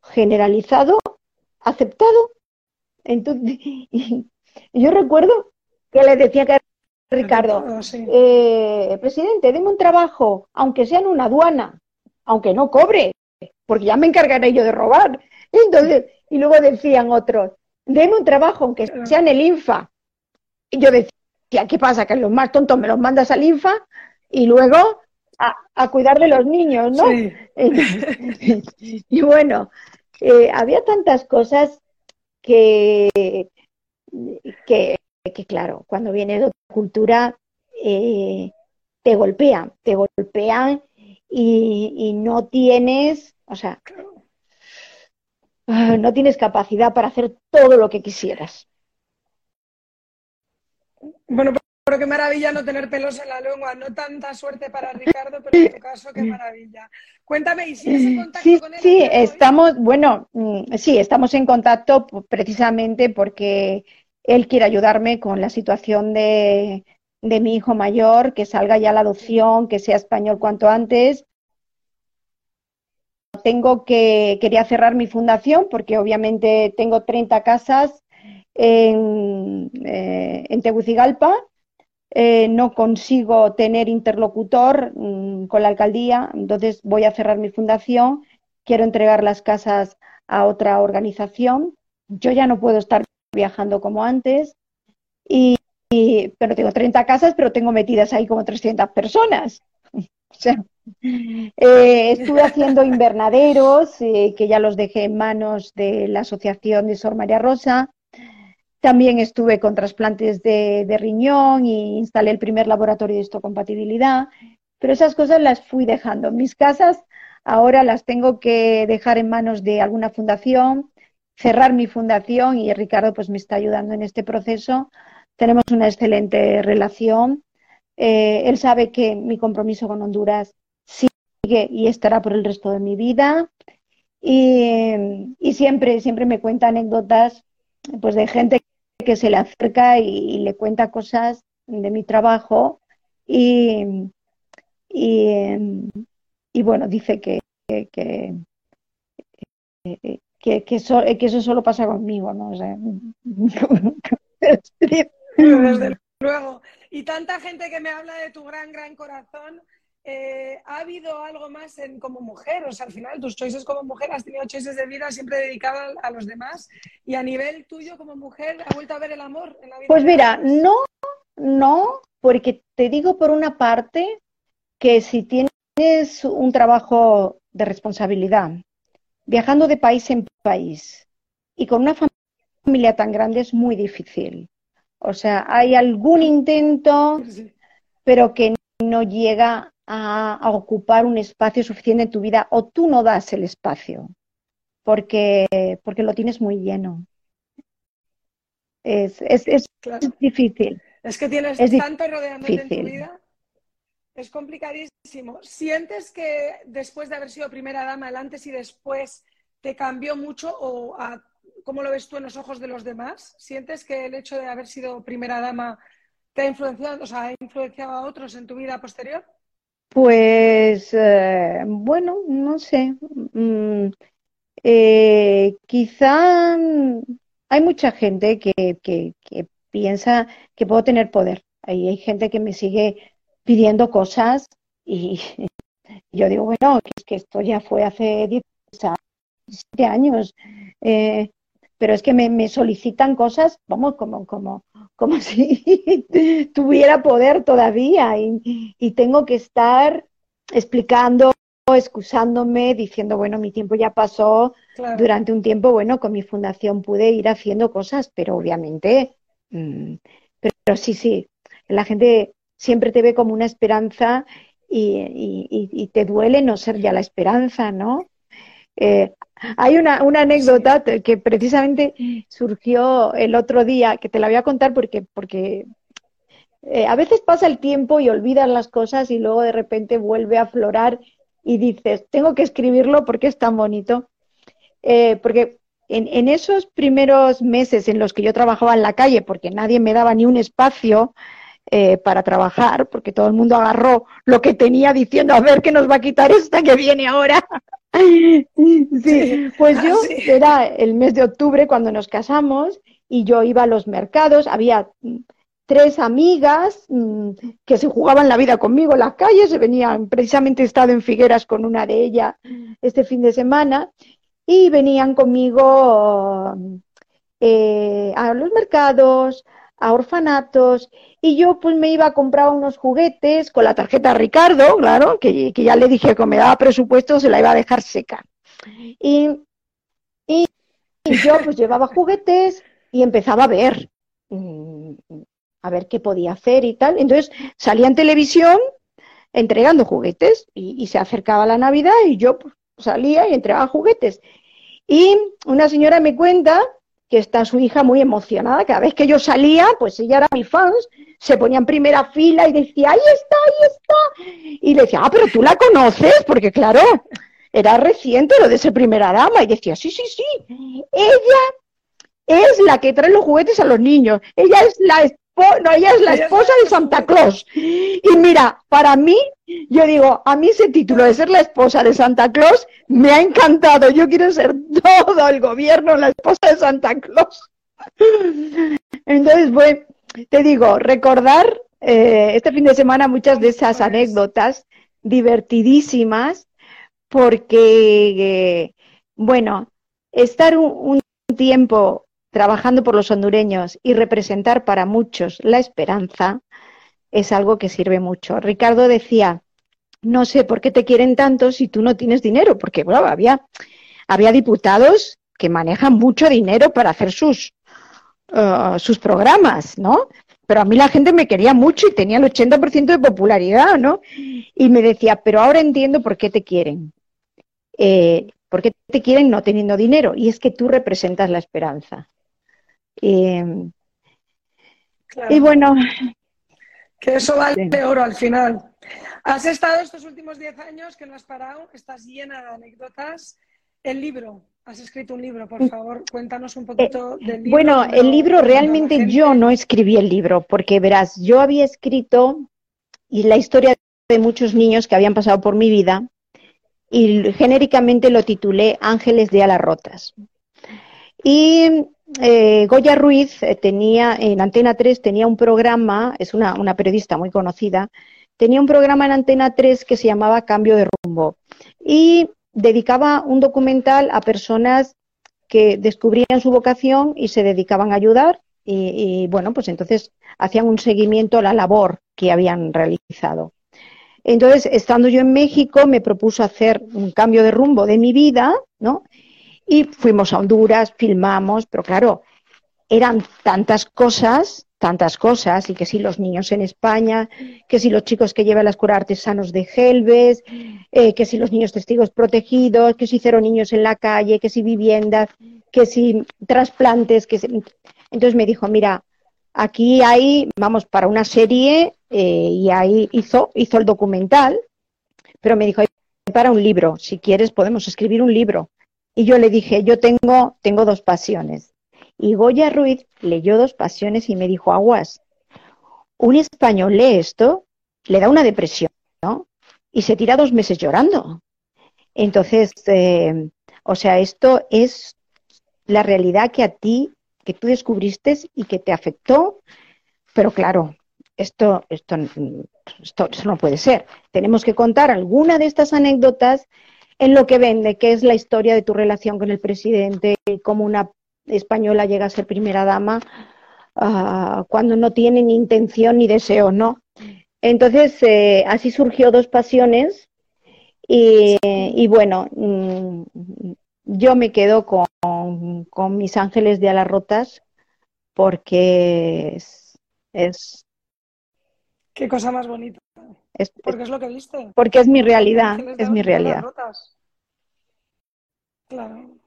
generalizado, aceptado. Entonces, yo recuerdo que le decía que Ricardo, eh, presidente, deme un trabajo, aunque sea en una aduana aunque no cobre, porque ya me encargaré yo de robar. Entonces, y luego decían otros, denme un trabajo, aunque sea en el INFA. Y yo decía, ¿qué pasa? Que los más tontos me los mandas al INFA y luego a, cuidar de los niños, ¿no? y bueno, eh, había tantas cosas que, que, claro, cuando viene de otra cultura, eh, te golpean, te golpean y, no tienes, o sea, ah, no tienes capacidad para hacer todo lo que quisieras. Bueno, pero qué maravilla no tener pelos en la lengua. No tanta suerte para Ricardo, pero en tu caso, qué maravilla. Cuéntame, ¿y sigues en contacto sí, con él? Sí, estamos, bueno, mm, sí, estamos en contacto precisamente porque él quiere ayudarme con la situación de, de mi hijo mayor, que salga ya la adopción, que sea español cuanto antes. Tengo que, quería cerrar mi fundación porque obviamente tengo 30 casas en, eh, Tegucigalpa. Eh, no consigo tener interlocutor mm, con la alcaldía, entonces voy a cerrar mi fundación. Quiero entregar las casas a otra organización. Yo ya no puedo estar viajando como antes. Y, pero tengo 30 casas, pero tengo metidas ahí como 300 personas. o sea, eh, estuve haciendo invernaderos, eh, que ya los dejé en manos de la Asociación de Sor María Rosa. También estuve con trasplantes de, de riñón y instalé el primer laboratorio de histocompatibilidad. Pero esas cosas las fui dejando. Mis casas ahora las tengo que dejar en manos de alguna fundación, cerrar mi fundación y Ricardo pues me está ayudando en este proceso tenemos una excelente relación. Eh, él sabe que mi compromiso con Honduras sigue y estará por el resto de mi vida. Y, siempre, siempre me cuenta anécdotas pues, de gente que se le acerca y, le cuenta cosas de mi trabajo. Y, y, bueno, dice que, que, que, que, eso, solo pasa conmigo, ¿no? O sea, Desde luego. Y tanta gente que me habla de tu gran, gran corazón. Eh, ¿Ha habido algo más en, como mujer? O sea, al final tus choices como mujer, has tenido choices de vida siempre dedicadas a, los demás. Y a nivel tuyo como mujer, ¿ha vuelto a ver el amor en la vida? Pues mira, no, no, porque te digo por una parte que si tienes un trabajo de responsabilidad, viajando de país en país y con una familia tan grande es muy difícil. O sea, hay algún intento, pero que no llega a, ocupar un espacio suficiente en tu vida o tú no das el espacio porque, porque lo tienes muy lleno. Es, es, es, difícil. Es que tienes tanto rodeándote en tu vida. Es complicadísimo. ¿Sientes que después de haber sido primera dama, el antes y después te cambió mucho o cómo lo ves tú en los ojos de los demás? ¿Sientes que el hecho de haber sido primera dama te ha influenciado, o sea, ha influenciado a otros en tu vida posterior? Pues eh, bueno, no sé. Mm, eh, quizá hay mucha gente que, piensa que puedo tener poder. Ahí hay gente que me sigue pidiendo cosas y yo digo, bueno, es que esto ya fue hace 10 años. Eh, pero es que me, solicitan cosas, vamos, como, como, como si tuviera poder todavía y, tengo que estar explicando, excusándome, diciendo, bueno, mi tiempo ya pasó, durante un tiempo, bueno, con mi fundación pude ir haciendo cosas, pero obviamente, mm, pero, sí, sí, la gente siempre te ve como una esperanza y, te duele no ser ya la esperanza, ¿no? Eh, hay una, anécdota que precisamente surgió el otro día, que te la voy a contar porque, porque eh, a veces pasa el tiempo y olvidas las cosas y luego de repente vuelve a aflorar y dices, tengo que escribirlo porque es tan bonito. Eh, porque en, esos primeros meses en los que yo trabajaba en la calle, porque nadie me daba ni un espacio eh, para trabajar, porque todo el mundo agarró lo que tenía diciendo, a ver qué nos va a quitar esta que viene ahora. Sí, pues yo era el mes de octubre cuando nos casamos y yo iba a los mercados, había tres amigas mm, que se jugaban la vida conmigo en las calles, se venían, precisamente he estado en Figueras con una de ellas este fin de semana, y venían conmigo eh, a los mercados, a orfanatos, y yo pues me iba a comprar unos juguetes con la tarjeta Ricardo, claro, que, ya le dije que me daba presupuesto, se la iba a dejar seca. Y, y, yo pues llevaba juguetes y empezaba a ver, mm, a ver qué podía hacer y tal. Entonces salía en televisión entregando juguetes y, se acercaba la Navidad y yo pues, salía y entregaba juguetes. Y una señora me cuenta que está su hija muy emocionada. Cada vez que yo salía, pues ella era mi fans, se ponía en primera fila y decía, ahí está, ahí está. Y le decía, ah, pero tú la conoces, porque claro, era reciente lo de ser primera dama. Y decía, sí, sí, sí, ella es la que trae los juguetes a los niños. Ella es la no, ella es la esposa de Santa Claus. Y mira, para mí, yo digo, a mí ese título de ser la esposa de Santa Claus me ha encantado. Yo quiero ser todo el gobierno la esposa de Santa Claus. Entonces, bueno, te digo, recordar eh, este fin de semana muchas de esas anécdotas divertidísimas, porque, eh, bueno, estar un tiempo trabajando por los hondureños y representar para muchos la esperanza es algo que sirve mucho. Ricardo decía, no sé por qué te quieren tanto si tú no tienes dinero, porque bueno, había, había diputados que manejan mucho dinero para hacer sus, uh, sus programas, ¿no? Pero a mí la gente me quería mucho y tenía el 80% de popularidad, ¿no? Y me decía, pero ahora entiendo por qué te quieren. Eh, ¿Por qué te quieren no teniendo dinero? Y es que tú representas la esperanza. Y, bueno. Que eso vale de oro al final. Has estado estos últimos 10 años que no has parado, estás llena de anécdotas. El libro, has escrito un libro, por favor, cuéntanos un poquito eh, del libro. Bueno, el libro realmente yo no escribí el libro, porque verás, yo había escrito y la historia de muchos niños que habían pasado por mi vida y genéricamente lo titulé Ángeles de alas rotas. Y eh, Goya Ruiz eh, tenía en Antena 3 tenía un programa, es una, periodista muy conocida, tenía un programa en Antena 3 que se llamaba Cambio de rumbo y dedicaba un documental a personas que descubrían su vocación y se dedicaban a ayudar y, y bueno, pues entonces hacían un seguimiento a la labor que habían realizado. Entonces, estando yo en México, me propuso hacer un cambio de rumbo de mi vida, ¿no? Y fuimos a Honduras, filmamos, pero claro, eran tantas cosas, tantas cosas, y que si los niños en España, que si los chicos que llevan la escuela artesanos de Gelbes, eh, que si los niños testigos protegidos, que si cero niños en la calle, que si viviendas, que si trasplantes, que Entonces me dijo, mira, aquí hay, vamos, para una serie eh, y ahí hizo, hizo el documental, pero me dijo, para un libro, si quieres podemos escribir un libro. Y yo le dije, yo tengo, tengo dos pasiones. Y Goya Ruiz leyó dos pasiones y me dijo, aguas, un español lee esto, le da una depresión, ¿no? Y se tira dos meses llorando. Entonces, eh, o sea, esto es la realidad que a ti, que tú descubriste y que te afectó, pero claro, esto, esto, esto, no puede ser. Tenemos que contar alguna de estas anécdotas en lo que vende, que es la historia de tu relación con el presidente, cómo una española llega a ser primera dama uh, cuando no tiene ni intención ni deseo, ¿no? Entonces, eh, así surgió Dos Pasiones y, y bueno, mm, yo me quedo con, con, Mis Ángeles de Alas Rotas porque es, es... Qué cosa más bonita. Es, porque es lo que viste. Porque es mi realidad, es mi realidad. Claro.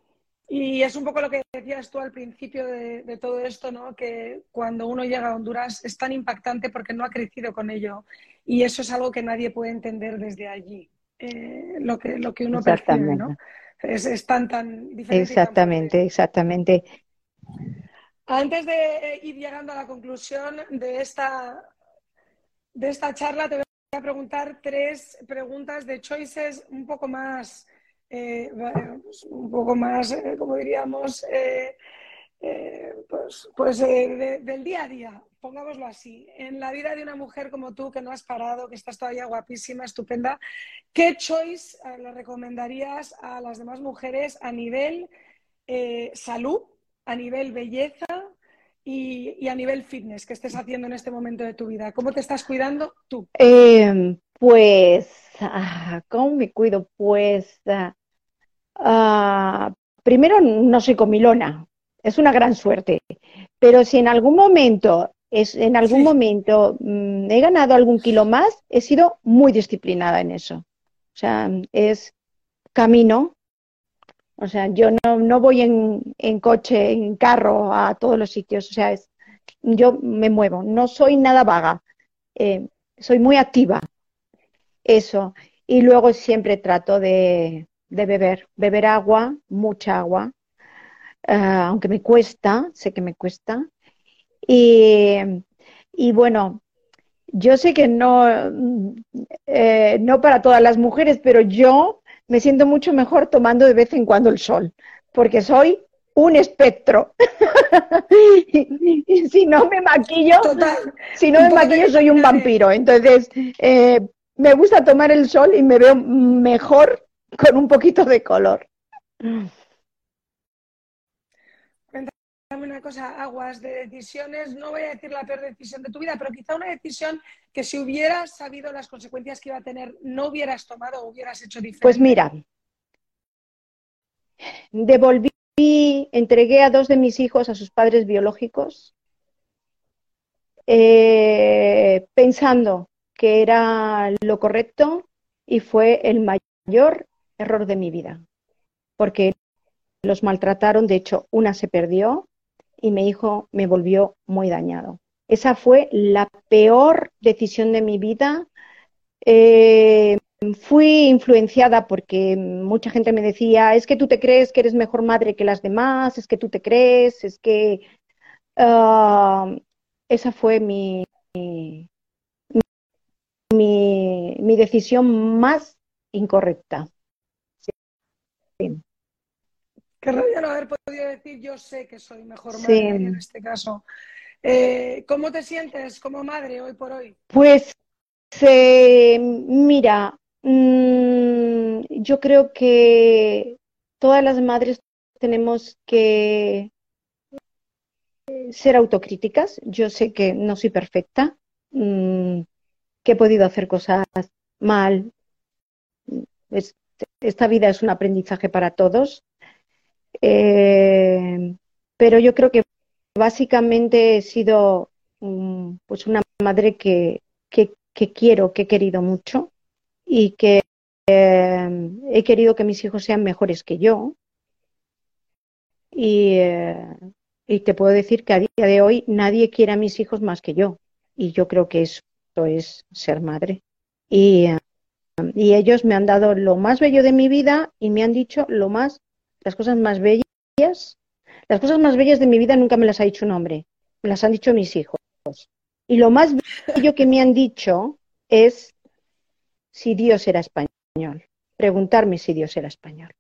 Y es un poco lo que decías tú al principio de, todo esto, ¿no? Que cuando uno llega a Honduras es tan impactante porque no ha crecido con ello. Y eso es algo que nadie puede entender desde allí. Eh, lo, que, lo que uno percibe, ¿no? Es, tan, tan diferente. Exactamente, exactamente. Antes de ir llegando a la conclusión de esta, de esta charla, te voy a preguntar tres preguntas de choices un poco más eh, pues, un poco más, eh, como diríamos, eh, pues, pues del día a día, pongámoslo así. En la vida de una mujer como tú, que no has parado, que estás todavía guapísima, estupenda, ¿qué choice le recomendarías a las demás mujeres a nivel salud, a nivel belleza y, a nivel fitness que estés haciendo en este momento de tu vida? ¿Cómo te estás cuidando tú? pues, ah, ¿cómo me cuido? Pues ah, Ah, primero, no soy comilona, es una gran suerte, pero si en algún momento, es, en algún momento mm, he ganado algún kilo más, he sido muy disciplinada en eso. O sea, es camino. O sea, yo no, no voy en, en coche, en carro a todos los sitios. O sea, es, yo me muevo, no soy nada vaga, eh, soy muy activa. Eso. Y luego siempre trato de, de beber, beber agua, mucha agua, eh, aunque me cuesta, sé que me cuesta. Y, bueno, yo sé que no, eh, no para todas las mujeres, pero yo me siento mucho mejor tomando de vez en cuando el sol, porque soy un espectro. y, si no me maquillo, si no me maquillo soy un vampiro. Entonces, eh, me gusta tomar el sol y me veo mejor con un poquito de color. Cuéntame una cosa, Aguas, de decisiones, no voy a decir la peor decisión de tu vida, pero quizá una decisión que si hubieras sabido las consecuencias que iba a tener, no hubieras tomado o hubieras hecho diferente. Pues mira, devolví, entregué a dos de mis hijos a sus padres biológicos, eh, pensando que era lo correcto y fue el mayor error de mi vida, porque los maltrataron, de hecho, una se perdió y mi hijo me volvió muy dañado. Esa fue la peor decisión de mi vida. Eh, fui influenciada porque mucha gente me decía, es que tú te crees que eres mejor madre que las demás, es que tú te crees, es que... Ah, esa fue mi, mi, mi decisión más incorrecta. Qué rabia no haber podido decir yo sé que soy mejor madre en este caso. Eh, ¿Cómo te sientes como madre hoy por hoy? Pues eh, mira, mm, yo creo que todas las madres tenemos que ser autocríticas. Yo sé que no soy perfecta, mm, que he podido hacer cosas mal. Esta vida es un aprendizaje para todos eh, pero yo creo que básicamente he sido pues una madre que, que, quiero, que he querido mucho y que eh, he querido que mis hijos sean mejores que yo. Y, eh, y te puedo decir que a día de hoy nadie quiere a mis hijos más que yo. Y yo creo que eso es ser madre. Y, y ellos me han dado lo más bello de mi vida y me han dicho lo más, las cosas más bellas. Las cosas más bellas de mi vida nunca me las ha dicho un hombre, me las han dicho mis hijos. Y lo más bello que me han dicho es si Dios era español. Preguntarme si Dios era español.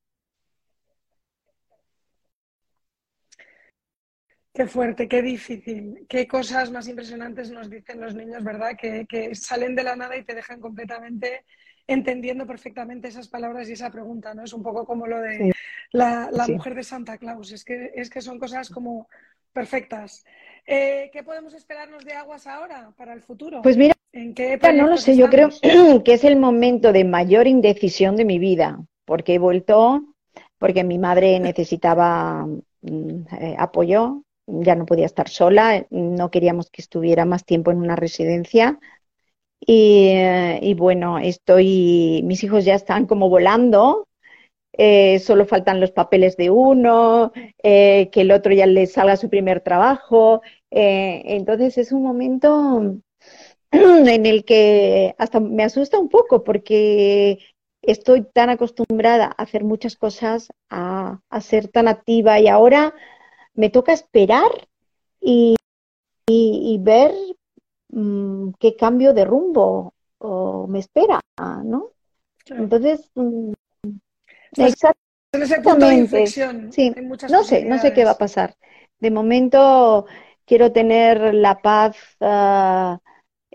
Qué fuerte, qué difícil. Qué cosas más impresionantes nos dicen los niños, ¿verdad? Que, salen de la nada y te dejan completamente entendiendo perfectamente esas palabras y esa pregunta, ¿no? Es un poco como lo de la, mujer de Santa Claus. Es que, es que son cosas como perfectas. Eh, ¿Qué podemos esperarnos de Aguas ahora para el futuro? Pues mira, ¿En qué no lo sé, yo creo que es el momento de mayor indecisión de mi vida, porque he vuelto, porque mi madre necesitaba mm, eh, apoyo, ya no podía estar sola, no queríamos que estuviera más tiempo en una residencia. Y, bueno, estoy, mis hijos ya están como volando, eh, solo faltan los papeles de uno, eh, que el otro ya le salga su primer trabajo. Eh, entonces es un momento en el que hasta me asusta un poco porque estoy tan acostumbrada a hacer muchas cosas, a, ser tan activa y ahora me toca esperar y, ver mm, qué cambio de rumbo me espera, ¿no? Entonces, mm, exactamente, sí, no sé, no sé qué va a pasar. De momento quiero tener la paz ah,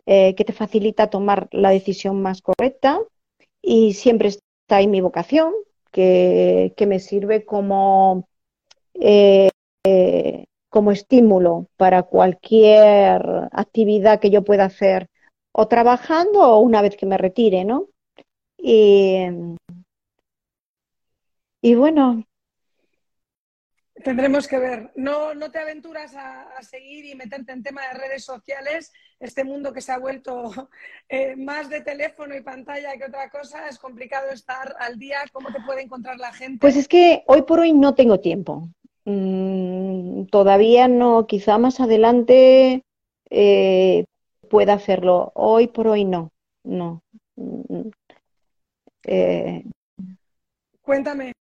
eh, que te facilita tomar la decisión más correcta y siempre está ahí mi vocación, que, me sirve como eh, eh, como estímulo para cualquier actividad que yo pueda hacer o trabajando o una vez que me retire, ¿no? Y, y bueno. Tendremos que ver. No, no te aventuras a, seguir y meterte en tema de redes sociales. Este mundo que se ha vuelto eh, más de teléfono y pantalla que otra cosa, es complicado estar al día. ¿Cómo te puede encontrar la gente? Pues es que hoy por hoy no tengo tiempo. Mm, todavía no, quizá más adelante eh, pueda hacerlo. Hoy por hoy no, no. Mm, eh, Cuéntame,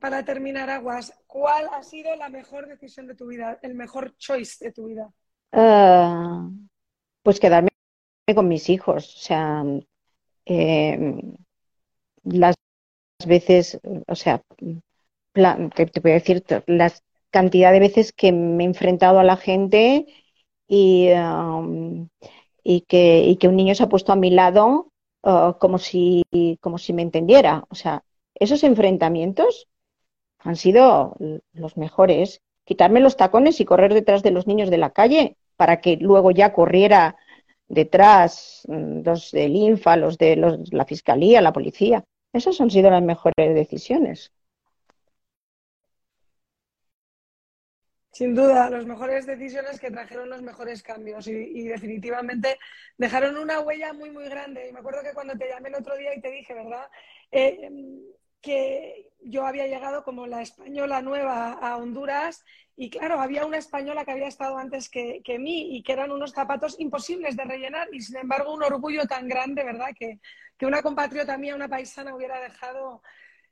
para terminar, Aguas, ¿cuál ha sido la mejor decisión de tu vida, el mejor choice de tu vida? Ah, pues quedarme con mis hijos. O sea, eh, las veces, o sea, te voy a decir la cantidad de veces que me he enfrentado a la gente y, um, y, que, que, un niño se ha puesto a mi lado uh, como, si, como si me entendiera. O sea, esos enfrentamientos han sido los mejores. Quitarme los tacones y correr detrás de los niños de la calle para que luego ya corriera detrás mm, los del INFA, los de los, la fiscalía, la policía. Esas han sido las mejores decisiones. Sin duda, las mejores decisiones que trajeron los mejores cambios y, definitivamente dejaron una huella muy, muy grande. Y me acuerdo que cuando te llamé el otro día y te dije, ¿verdad? Eh, que yo había llegado como la española nueva a Honduras y claro, había una española que había estado antes que, que, mí y que eran unos zapatos imposibles de rellenar y sin embargo un orgullo tan grande, ¿verdad? Que, que una compatriota mía, una paisana, hubiera dejado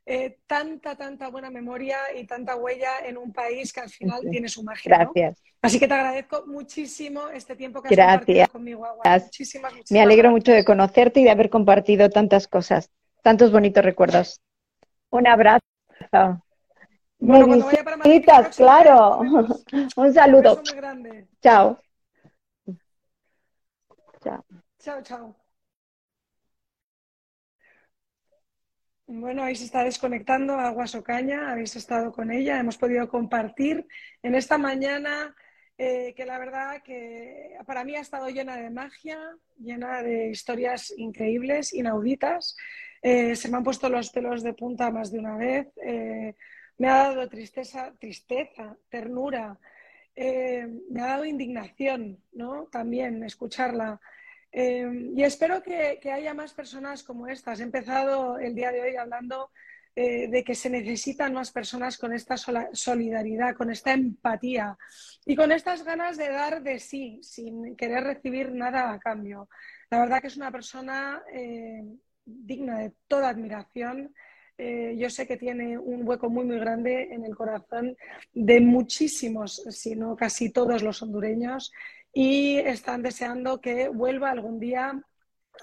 eh, tanta, tanta buena memoria y tanta huella en un país que al final tiene su magia. Gracias. Así que te agradezco muchísimo este tiempo que has compartido conmigo. Muchísimas, Me alegro mucho de conocerte y de haber compartido tantas cosas, tantos bonitos recuerdos. Un abrazo. Bueno, cuando vaya para Madrid, claro. Un saludo. Un grande. Chao. Chao. Chao, chao. Bueno, ahí está desconectando Aguas Ocaña, habéis estado con ella, hemos podido compartir en esta mañana eh, que la verdad que para mí ha estado llena de magia, llena de historias increíbles, inauditas. Eh, se me han puesto los pelos de punta más de una vez. Eh, me ha dado tristeza, tristeza, ternura. me ha dado indignación, ¿no? También escucharla. Em, y espero que, haya más personas como estas. He empezado el día de hoy hablando eh, de que se necesitan más personas con esta solidaridad, con esta empatía y con estas ganas de dar de sí, sin querer recibir nada a cambio. La verdad que es una persona eh, digna de toda admiración. Eh, yo sé que tiene un hueco muy, muy grande en el corazón de muchísimos, si no casi todos los hondureños, y están deseando que vuelva algún día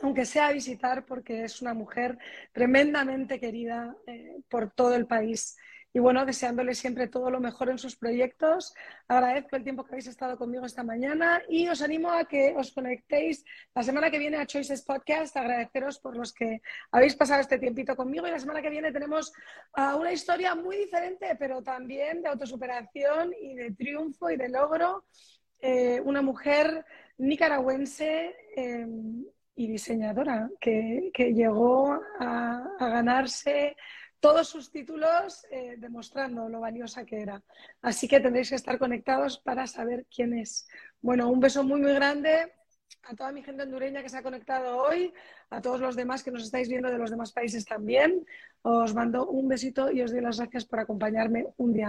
aunque sea a visitar, porque es una mujer tremendamente querida eh, por todo el país. Y bueno, deseándole siempre todo lo mejor en sus proyectos. Agradezco el tiempo que habéis estado conmigo esta mañana y os animo a que os conectéis la semana que viene a Choices Podcast. Agradeceros por los que habéis pasado este tiempito conmigo. Y la semana que viene tenemos uh, una historia muy diferente, pero también de autosuperación y de triunfo y de logro. Eh, una mujer nicaragüense. Eh, y diseñadora que, llegó a, ganarse todos sus títulos eh, demostrando lo valiosa que era. Así que tendréis que estar conectados para saber quién es. Bueno, un beso muy, muy grande a toda mi gente hondureña que se ha conectado hoy, a todos los demás que nos estáis viendo de los demás países también. Os mando un besito y os doy las gracias por acompañarme un día.